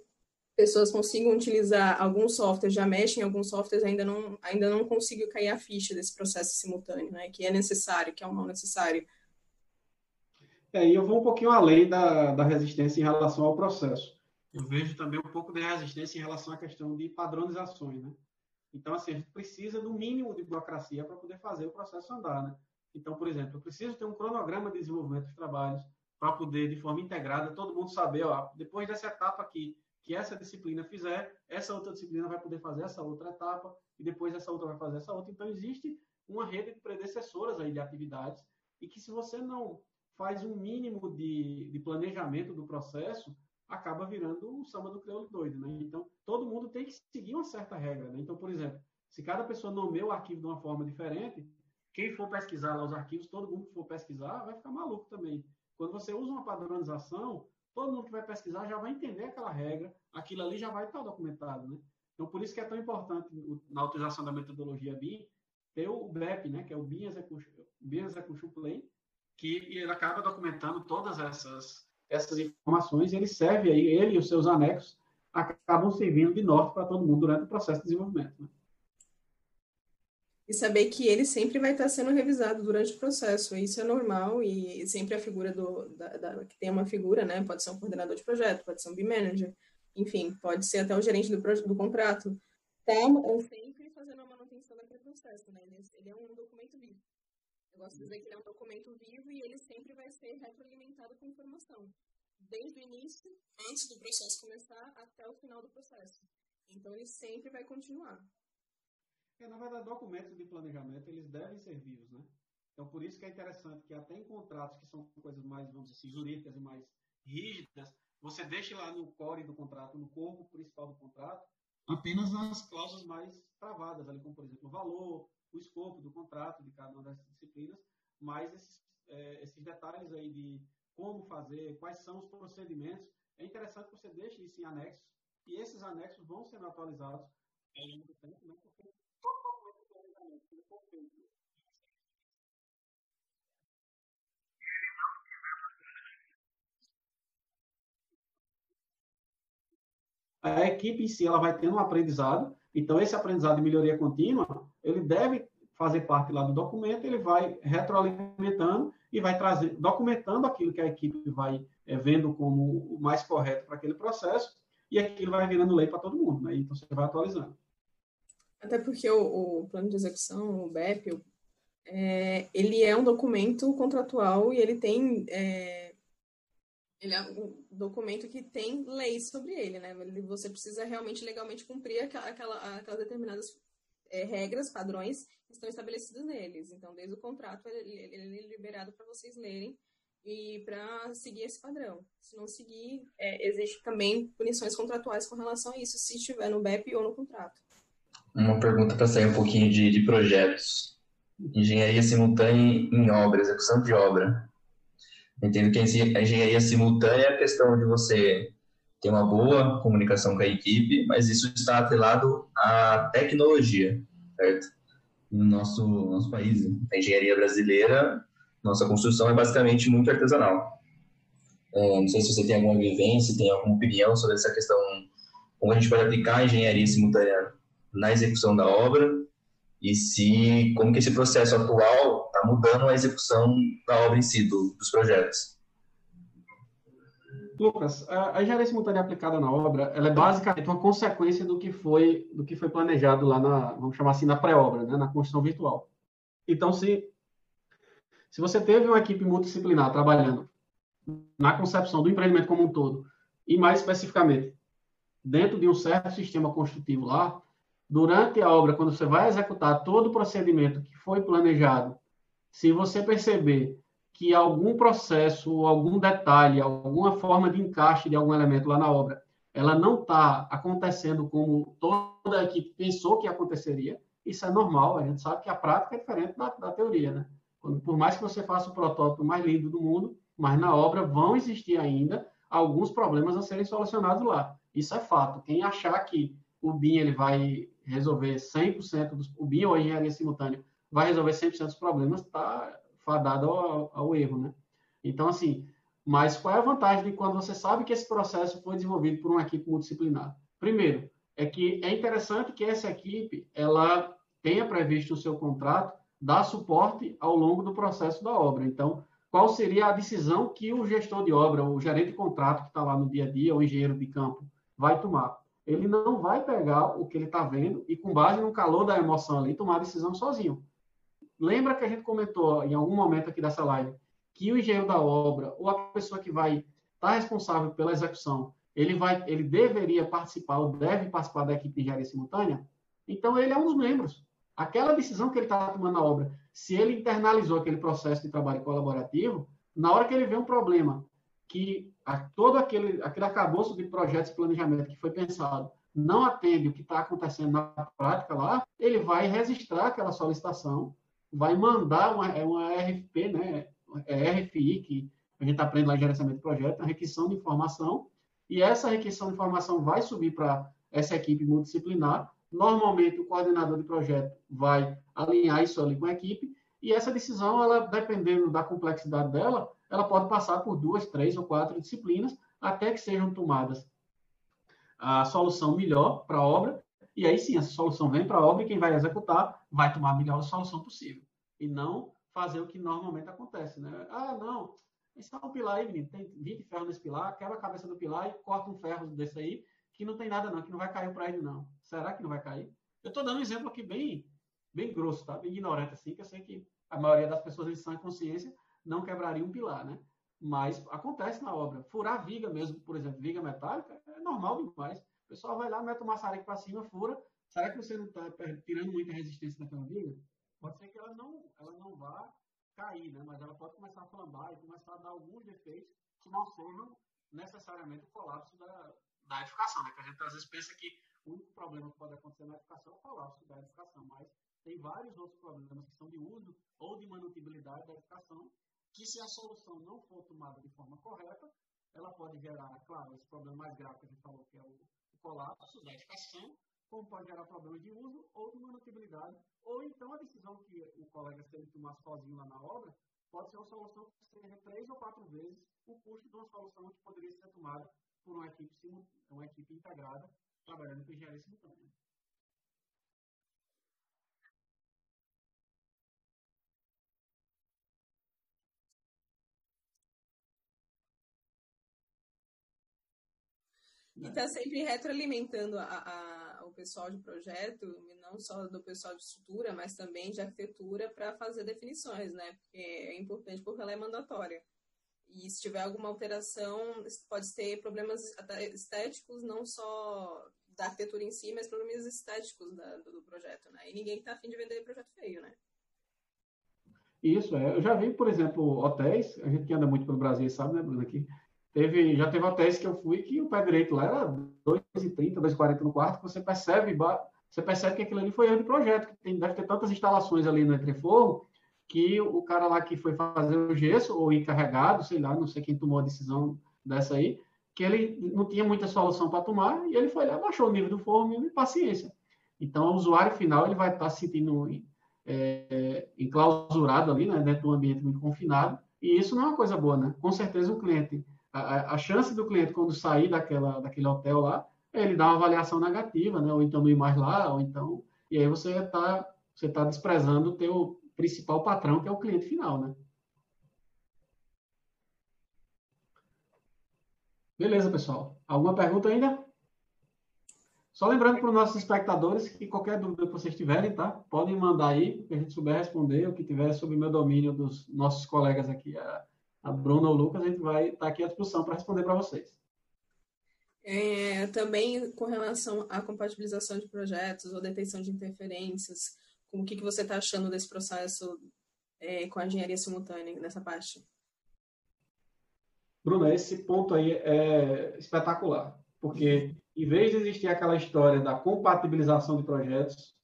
pessoas consigam utilizar alguns softwares, já mexem em alguns softwares, ainda não, ainda não consigo cair a ficha desse processo simultâneo, né, que é necessário, que é um mal necessário. É, e eu vou um pouquinho além da, da resistência em relação ao processo. Eu vejo também um pouco de resistência em relação à questão de padronizações, né? Então, assim, a gente precisa do mínimo de burocracia para poder fazer o processo andar, né? Então, por exemplo, eu preciso ter um cronograma de desenvolvimento dos trabalhos para poder, de forma integrada, todo mundo saber, ó, depois dessa etapa aqui, que essa disciplina fizer, essa outra disciplina vai poder fazer essa outra etapa, e depois essa outra vai fazer essa outra. Então, existe uma rede de predecessoras aí de atividades, e que se você não faz um mínimo de, de planejamento do processo, acaba virando um samba do crioulo doido, né? Então, todo mundo tem que seguir uma certa regra, né? Então, por exemplo, se cada pessoa nomeia o arquivo de uma forma diferente, quem for pesquisar lá os arquivos, todo mundo que for pesquisar, vai ficar maluco também. Quando você usa uma padronização, todo mundo que vai pesquisar já vai entender aquela regra, aquilo ali já vai estar documentado, né? Então, por isso que é tão importante na utilização da metodologia BIM ter o BEP, né? Que é o BIM Execution, BIM Execution que ele acaba documentando todas essas essas informações, ele serve aí, ele e os seus anexos acabam servindo de norte para todo mundo durante o processo de desenvolvimento. Né? E saber que ele sempre vai estar sendo revisado durante o processo, isso é normal e sempre a figura do, da, da, que tem uma figura, né, pode ser um coordenador de projeto, pode ser um B-manager, enfim, pode ser até o gerente do, do contrato, tá sempre fazendo a manutenção daquele processo, né, ele é um documento vivo. Eu gosto de dizer que ele é um documento vivo e ele sempre vai ser retroalimentado com informação. Desde o início, antes do processo começar, até o final do processo. Então, ele sempre vai continuar. É, na verdade, documentos de planejamento, eles devem ser vivos, né? Então, por isso que é interessante que até em contratos que são coisas mais, vamos dizer assim, jurídicas e mais rígidas, você deixe lá no core do contrato, no corpo principal do contrato, apenas as cláusulas mais travadas, ali, como, por exemplo, valor, o escopo do contrato de cada uma dessas disciplinas, mas esses, é, esses detalhes aí de como fazer, quais são os procedimentos, é interessante que você deixe isso em anexos, e esses anexos vão sendo atualizados ao longo do tempo, né, porque a equipe em si ela vai tendo um aprendizado, então esse aprendizado de melhoria contínua, ele deve fazer parte lá do documento, ele vai retroalimentando e vai trazer, documentando aquilo que a equipe vai é, vendo como o mais correto para aquele processo, e aquilo vai virando lei para todo mundo, né? Então você vai atualizando. Até porque o, o plano de execução, o BEP, é, ele é um documento contratual e ele tem é, ele é um documento que tem leis sobre ele, né? Você precisa realmente legalmente cumprir aquela, aquela, aquelas determinadas é, regras, padrões que estão estabelecidos neles. Então, desde o contrato, ele, ele é liberado para vocês lerem e para seguir esse padrão. Se não seguir, é, existe também punições contratuais com relação a isso, se estiver no BEP ou no contrato. Uma pergunta para sair um pouquinho de, de projetos. Engenharia simultânea em obra, execução de obra. Entendo que a engenharia simultânea é a questão de você ter uma boa comunicação com a equipe, mas isso está atrelado à tecnologia, certo? No nosso, nosso país, a engenharia brasileira, nossa construção é basicamente muito artesanal. É, não sei se você tem alguma vivência, tem alguma opinião sobre essa questão, como a gente pode aplicar a engenharia simultânea na execução da obra e se como que esse processo atual mudando a execução da obra em si, do, dos projetos. Lucas, a engenharia simultânea aplicada na obra, ela é basicamente uma consequência do que foi do que foi planejado lá na, vamos chamar assim, na pré-obra, né, na construção virtual. Então, se se você teve uma equipe multidisciplinar trabalhando na concepção do empreendimento como um todo, e mais especificamente dentro de um certo sistema construtivo lá, durante a obra, quando você vai executar todo o procedimento que foi planejado, se você perceber que algum processo, algum detalhe, alguma forma de encaixe de algum elemento lá na obra, ela não está acontecendo como toda a equipe pensou que aconteceria, isso é normal, a gente sabe que a prática é diferente da, da teoria, né? por mais que você faça o protótipo mais lindo do mundo, mas na obra vão existir ainda alguns problemas a serem solucionados lá. Isso é fato. Quem achar que o BIM ele vai resolver 100% dos o BIM ou a engenharia simultânea vai resolver 100% dos problemas, está fadado ao, ao, erro, né? Então, assim, mas qual é a vantagem de quando você sabe que esse processo foi desenvolvido por uma equipe multidisciplinar? Primeiro, é que é interessante que essa equipe ela tenha previsto no seu contrato dar suporte ao longo do processo da obra. Então, qual seria a decisão que o gestor de obra, o gerente de contrato que está lá no dia a dia, o engenheiro de campo, vai tomar? Ele não vai pegar o que ele está vendo e, com base no calor da emoção ali, tomar a decisão sozinho. Lembra que a gente comentou em algum momento aqui dessa live que o engenheiro da obra ou a pessoa que vai estar tá responsável pela execução, ele vai, ele deveria participar ou deve participar da equipe de engenharia simultânea? Então, ele é um dos membros aquela decisão que ele está tomando na obra, se ele internalizou aquele processo de trabalho colaborativo, na hora que ele vê um problema que a, todo aquele, aquele acabouço de projetos e planejamento que foi pensado não atende o que está acontecendo na prática lá, ele vai registrar aquela solicitação, vai mandar uma, é uma RFP, né, é RFI, que a gente aprende lá em gerenciamento de projeto, uma requisição de informação, e essa requisição de informação vai subir para essa equipe multidisciplinar, Normalmente, o coordenador de projeto vai alinhar isso ali com a equipe, e essa decisão, ela dependendo da complexidade dela, ela pode passar por duas, três ou quatro disciplinas, até que sejam tomadas a solução melhor para a obra, e aí sim, essa solução vem para a obra e quem vai executar vai tomar a melhor solução possível, e não fazer o que normalmente acontece, né? Ah, não, é um pilar aí, menino, tem 20 ferros nesse pilar, quebra a cabeça do pilar e corta um ferro desse aí, que não tem nada não, que não vai cair o prédio não. Será que não vai cair? Eu estou dando um exemplo aqui bem, bem grosso, tá? Bem ignorante assim, que eu sei que a maioria das pessoas em sã consciência não quebraria um pilar, né? Mas acontece na obra. Furar viga mesmo, por exemplo, viga metálica, é normal demais. O pessoal vai lá, mete o maçarico para cima, fura. Será que você não está tirando muita resistência daquela viga? Pode ser que ela não, ela não vá cair, né? Mas ela pode começar a flambar e começar a dar alguns defeitos que não sejam necessariamente o colapso da, da edificação, né? Que a gente às vezes pensa que o único problema que pode acontecer na edificação é o colapso da edificação, mas tem vários outros problemas que são de uso ou de manutabilidade da edificação, que se a solução não for tomada de forma correta, ela pode gerar, claro, esse problema mais grave que a gente falou, que é o, o colapso da edificação, como pode gerar problemas de uso ou de manutabilidade, ou então a decisão que o colega, se ele tomar sozinho lá na obra, pode ser uma solução que seja três ou quatro vezes o custo de uma solução que poderia ser tomada por uma equipe, uma equipe integrada trabalhando com engenharia simultânea. E está sempre retroalimentando a, a, o pessoal de projeto, não só do pessoal de estrutura, mas também de arquitetura, para fazer definições, né? Porque é importante porque ela é mandatória. E se tiver alguma alteração, pode ter problemas estéticos, não só da arquitetura em si, mas problemas estéticos da, do, do, projeto, né? E ninguém está afim de vender projeto feio, né? Isso, é. Eu já vi, por exemplo, hotéis, a gente que anda muito pelo Brasil sabe, né, Bruno, aqui, teve, já teve hotéis que eu fui que o pé direito lá era 2,30, 2,40 no quarto, que você percebe, você percebe que aquilo ali foi erro de projeto, que tem, deve ter tantas instalações ali no entreforro, que o cara lá que foi fazer o gesso, ou encarregado, sei lá, não sei quem tomou a decisão dessa aí, que ele não tinha muita solução para tomar, e ele foi lá, baixou o nível do forno e paciência. Então, o usuário final ele vai estar se sentindo é, enclausurado ali, né, dentro de um ambiente muito confinado, e isso não é uma coisa boa, né? Com certeza o cliente, a, a chance do cliente quando sair daquela, daquele hotel lá, é ele dar uma avaliação negativa, né? Ou então não ir mais lá, ou então, e aí você está você tá desprezando o teu principal patrão, que é o cliente final, né? Beleza, pessoal. Alguma pergunta ainda? Só lembrando para os nossos espectadores que qualquer dúvida que vocês tiverem, tá? Podem mandar aí, que a gente souber responder, o que tiver sobre o meu domínio dos nossos colegas aqui, a Bruna ou o Lucas, a gente vai estar tá aqui à disposição para responder para vocês. É, também com relação à compatibilização de projetos ou detenção de interferências, o que, que você está achando desse processo é, com a engenharia simultânea nessa parte? Bruna, esse ponto aí é espetacular, porque em vez de existir aquela história da compatibilização de projetos,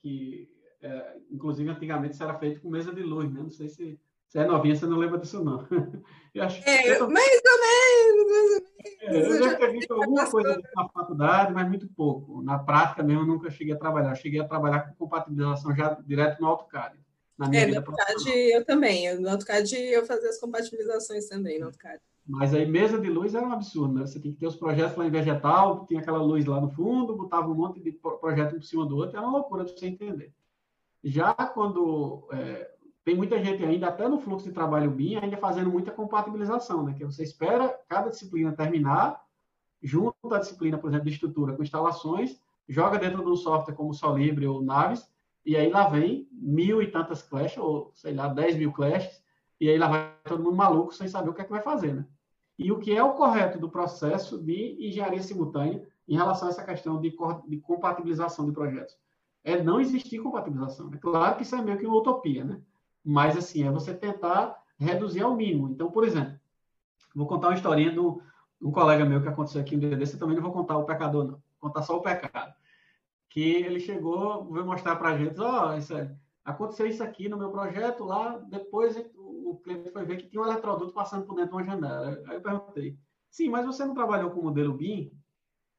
que é, inclusive antigamente isso era feito com mesa de luz, né? Não sei se, se é novinha, você não lembra disso não. eu acho, é, eu tô... mais ou menos, mais ou menos. É, eu já ter visto alguma coisa na faculdade, mas muito pouco. Na prática mesmo, eu nunca cheguei a trabalhar. Eu cheguei a trabalhar com compatibilização já direto no AutoCAD. Na minha é, no AutoCAD eu também. No AutoCAD eu fazia as compatibilizações também no AutoCAD. Mas aí mesa de luz era um absurdo, né? Você tem que ter os projetos lá em vegetal, tinha aquela luz lá no fundo, botava um monte de projeto um por cima do outro, era uma loucura de você entender. Já quando é, tem muita gente ainda, até no fluxo de trabalho BIM, ainda fazendo muita compatibilização, né? Que você espera cada disciplina terminar, junto à disciplina, por exemplo, de estrutura com instalações, joga dentro de um software como Solibre ou Naves, e aí lá vem mil e tantas clashes, ou sei lá, dez mil clashes, e aí lá vai todo mundo maluco sem saber o que é que vai fazer, né? E o que é o correto do processo de engenharia simultânea em relação a essa questão de, de compatibilização de projetos? É não existir compatibilização. É claro que isso é meio que uma utopia, né? Mas, assim, é você tentar reduzir ao mínimo. Então, por exemplo, vou contar uma historinha do um colega meu que aconteceu aqui um dia desse, eu também não vou contar o pecador, não. Vou contar só o pecado. Que ele chegou, veio mostrar para a gente, ó, oh, isso é, aconteceu isso aqui no meu projeto lá, depois o cliente foi ver que tinha um eletroduto passando por dentro de uma janela. Aí eu perguntei, sim, mas você não trabalhou com o modelo BIM?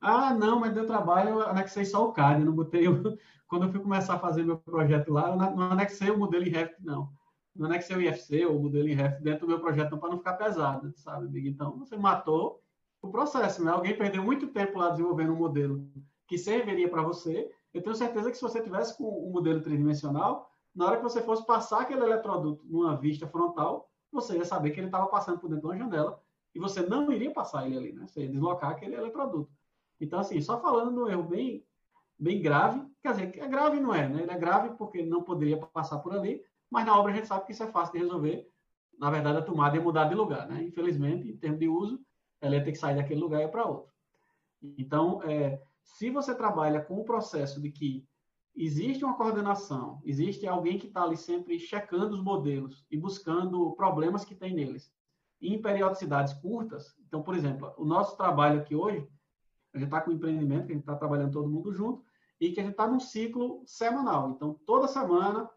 Ah, não, mas deu trabalho, eu anexei só o CAD, não botei. Quando eu fui começar a fazer meu projeto lá, eu não anexei o modelo em Revit, não. Não anexei o IFC ou o modelo em Revit dentro do meu projeto, para não ficar pesado, sabe? Então, você matou o processo, né? Alguém perdeu muito tempo lá desenvolvendo um modelo que serviria para você. Eu tenho certeza que se você tivesse com um modelo tridimensional, na hora que você fosse passar aquele eletroduto numa vista frontal, você ia saber que ele estava passando por dentro de uma janela e você não iria passar ele ali, né? Você ia deslocar aquele eletroduto. Então, assim, só falando de um erro bem, bem grave, quer dizer, é grave não é, né? Ele é grave porque não poderia passar por ali, mas na obra a gente sabe que isso é fácil de resolver. Na verdade, a tomada ia mudar de lugar, né? Infelizmente, em termos de uso, ela ia ter que sair daquele lugar e para outro. Então, é, se você trabalha com o processo de que existe uma coordenação, existe alguém que está ali sempre checando os modelos e buscando problemas que tem neles, em periodicidades curtas. Então, por exemplo, o nosso trabalho aqui hoje a gente está com um empreendimento, que a gente está trabalhando todo mundo junto, e que a gente está num ciclo semanal. Então, toda semana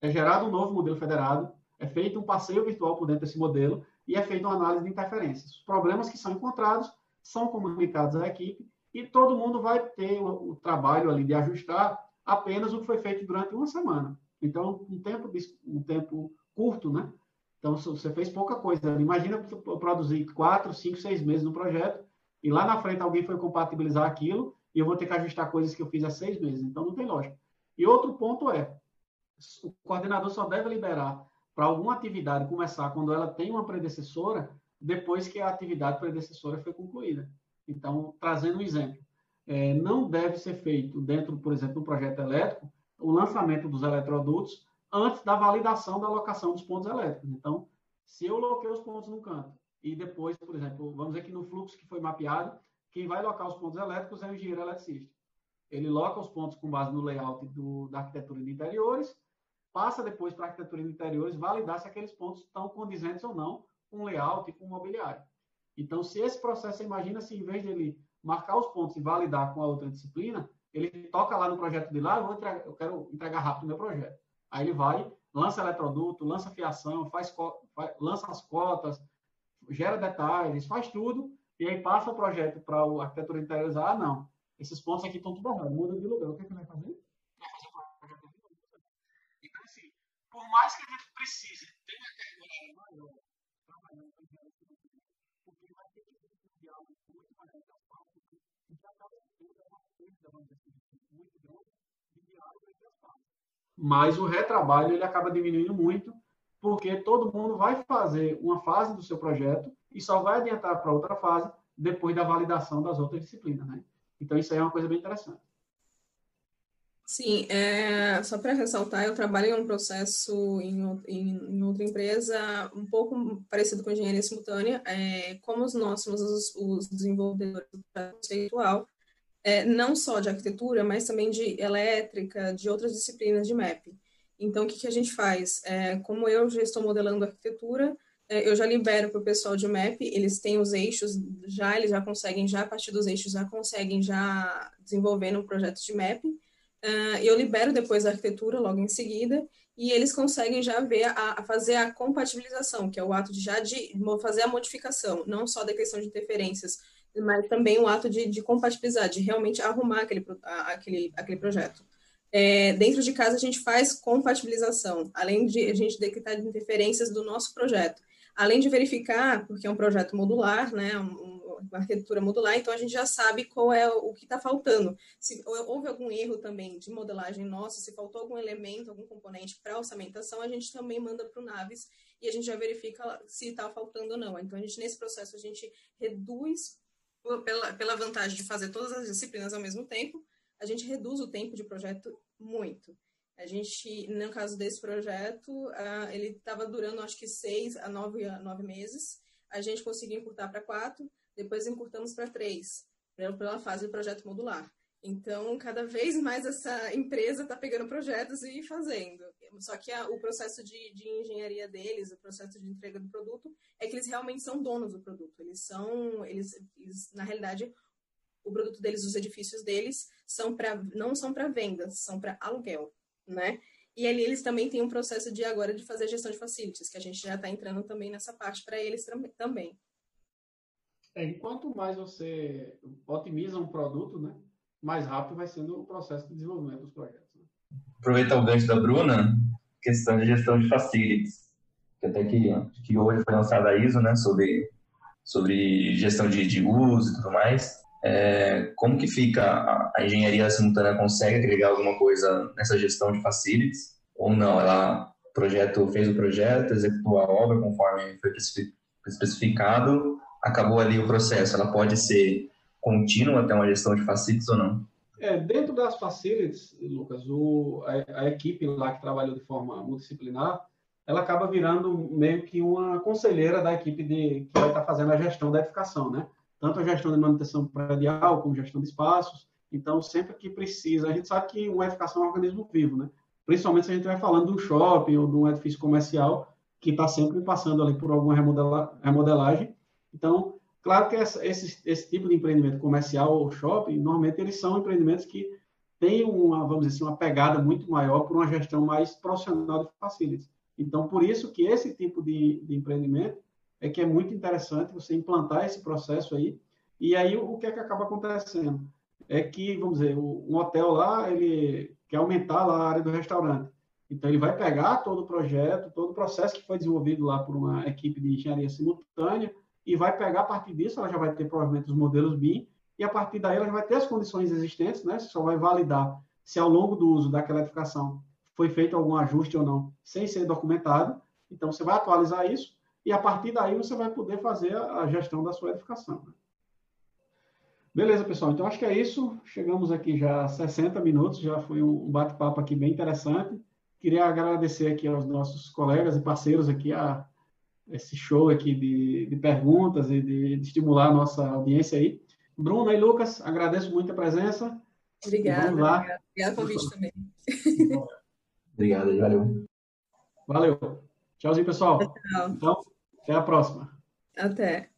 é gerado um novo modelo federado, é feito um passeio virtual por dentro desse modelo e é feita uma análise de interferências. Os problemas que são encontrados são comunicados à equipe e todo mundo vai ter o, o trabalho ali de ajustar apenas o que foi feito durante uma semana. Então, um tempo, um tempo curto, né? Então, você fez pouca coisa. Imagina produzir quatro, cinco, seis meses no projeto e lá na frente alguém foi compatibilizar aquilo e eu vou ter que ajustar coisas que eu fiz há seis meses. Então não tem lógica. E outro ponto é, o coordenador só deve liberar para alguma atividade começar quando ela tem uma predecessora, depois que a atividade predecessora foi concluída. Então, trazendo um exemplo, é, não deve ser feito dentro, por exemplo, do projeto elétrico, o lançamento dos eletrodutos antes da validação da alocação dos pontos elétricos. Então, se eu loquei os pontos no canto e depois, por exemplo, vamos dizer que no fluxo que foi mapeado, quem vai locar os pontos elétricos é o engenheiro eletricista. Ele loca os pontos com base no layout do, da arquitetura de interiores, passa depois para a arquitetura de interiores validar se aqueles pontos estão condizentes ou não com layout e com mobiliário. Então, se esse processo, imagina se em vez de ele marcar os pontos e validar com a outra disciplina, ele toca lá no projeto de lá, eu, entregar, eu quero entregar rápido o meu projeto. Aí ele vai, lança eletroduto, lança fiação, faz, faz, lança as cotas, gera detalhes, faz tudo, e aí passa o projeto para o arquitetura interior ah, não, esses pontos aqui estão tudo errado, muda de lugar. O que, é que vai fazer? Vai fazer o projeto Então, assim, por mais que a gente precise ter uma carga maior trabalhando com porque vai ter que ter um diálogo muito mais porque já acaba sendo uma perda, vamos dizer assim, muito grande de diálogo entre as partes. Mas o retrabalho ele acaba diminuindo muito, porque todo mundo vai fazer uma fase do seu projeto e só vai adiantar para outra fase depois da validação das outras disciplinas, né? Então, isso aí é uma coisa bem interessante. Sim, é, só para ressaltar, eu trabalho em um processo em, em, em, outra empresa um pouco parecido com engenharia simultânea. É, como nós somos os, os desenvolvedores do conceitual, é, não só de arquitetura, mas também de elétrica, de outras disciplinas de MAP. Então, o que, que a gente faz? É, como eu já estou modelando arquitetura, é, eu já libero para o pessoal de MAP, eles têm os eixos já, eles já conseguem, já a partir dos eixos, já conseguem já desenvolver um projeto de MAP. Uh, eu libero depois a arquitetura logo em seguida, e eles conseguem já ver a, a, fazer a compatibilização, que é o ato de já de fazer a modificação, não só da questão de interferências, mas também o ato de, de compatibilizar, de realmente arrumar aquele, a, aquele, aquele projeto. É, dentro de casa a gente faz compatibilização, além de a gente detectar interferências do nosso projeto. Além de verificar, porque é um projeto modular, né, uma arquitetura modular, então a gente já sabe qual é o que está faltando. Se houve algum erro também de modelagem nossa, se faltou algum elemento, algum componente para orçamentação, a gente também manda para o Naves e a gente já verifica se está faltando ou não. Então, a gente, nesse processo, a gente reduz, pela, pela vantagem de fazer todas as disciplinas ao mesmo tempo, a gente reduz o tempo de projeto muito. A gente, no caso desse projeto, uh, ele estava durando acho que seis a nove, nove meses. A gente conseguiu encurtar para quatro, depois encurtamos para três, pela fase do projeto modular. Então, cada vez mais essa empresa está pegando projetos e fazendo. Só que a, o processo de, de, engenharia deles, o processo de entrega do produto, é que eles realmente são donos do produto. Eles são, eles, eles na realidade, o produto deles, os edifícios deles, são para não são para venda, são para aluguel né? E ali eles também têm um processo de agora de fazer gestão de facilities, que a gente já está entrando também nessa parte para eles também. É, e quanto mais você otimiza um produto, né, mais rápido vai sendo o processo de desenvolvimento dos projetos. Né? Aproveitar o gancho da Bruna, questão de gestão de facilities, que até que, que hoje foi lançada a ISO, né, sobre, sobre gestão de, de uso e tudo mais. É, como que fica a, a, engenharia simultânea consegue agregar alguma coisa nessa gestão de facilities ou não? Ela projeto fez o projeto, executou a obra conforme foi especificado, acabou ali o processo. Ela pode ser contínua até uma gestão de facilities ou não? É, dentro das facilities, Lucas, o, a, a, equipe lá que trabalhou de forma multidisciplinar, ela acaba virando meio que uma conselheira da equipe de, que vai estar fazendo a gestão da edificação, né? Tanto a gestão de manutenção predial como gestão de espaços. Então, sempre que precisa, a gente sabe que uma edificação é um organismo vivo, né? Principalmente se a gente vai falando de um shopping ou de um edifício comercial que está sempre passando ali por alguma remodela, remodelagem. Então, claro que essa, esse, esse tipo de empreendimento comercial ou shopping, normalmente eles são empreendimentos que têm uma, vamos dizer assim, uma pegada muito maior por uma gestão mais profissional de facilities. Então, por isso que esse tipo de, de empreendimento é que é muito interessante você implantar esse processo aí. E aí o que é que acaba acontecendo? É que, vamos dizer, um hotel lá, ele quer aumentar lá a área do restaurante. Então ele vai pegar todo o projeto, todo o processo que foi desenvolvido lá por uma equipe de engenharia simultânea e vai pegar a partir disso, ela já vai ter provavelmente os modelos BIM e a partir daí ela já vai ter as condições existentes, né? Você só vai validar se ao longo do uso daquela edificação foi feito algum ajuste ou não, sem ser documentado. Então você vai atualizar isso e a partir daí você vai poder fazer a gestão da sua edificação. Né? Beleza, pessoal. Então acho que é isso. Chegamos aqui já a 60 minutos, já foi um bate-papo aqui bem interessante. Queria agradecer aqui aos nossos colegas e parceiros aqui a esse show aqui de, de perguntas e de, de, estimular a nossa audiência aí. Bruna e Lucas, agradeço muito a presença. Obrigada. Obrigada pelo convite também. Obrigado, valeu. Valeu. Tchauzinho, pessoal. Tchau. Então, até a próxima. Até.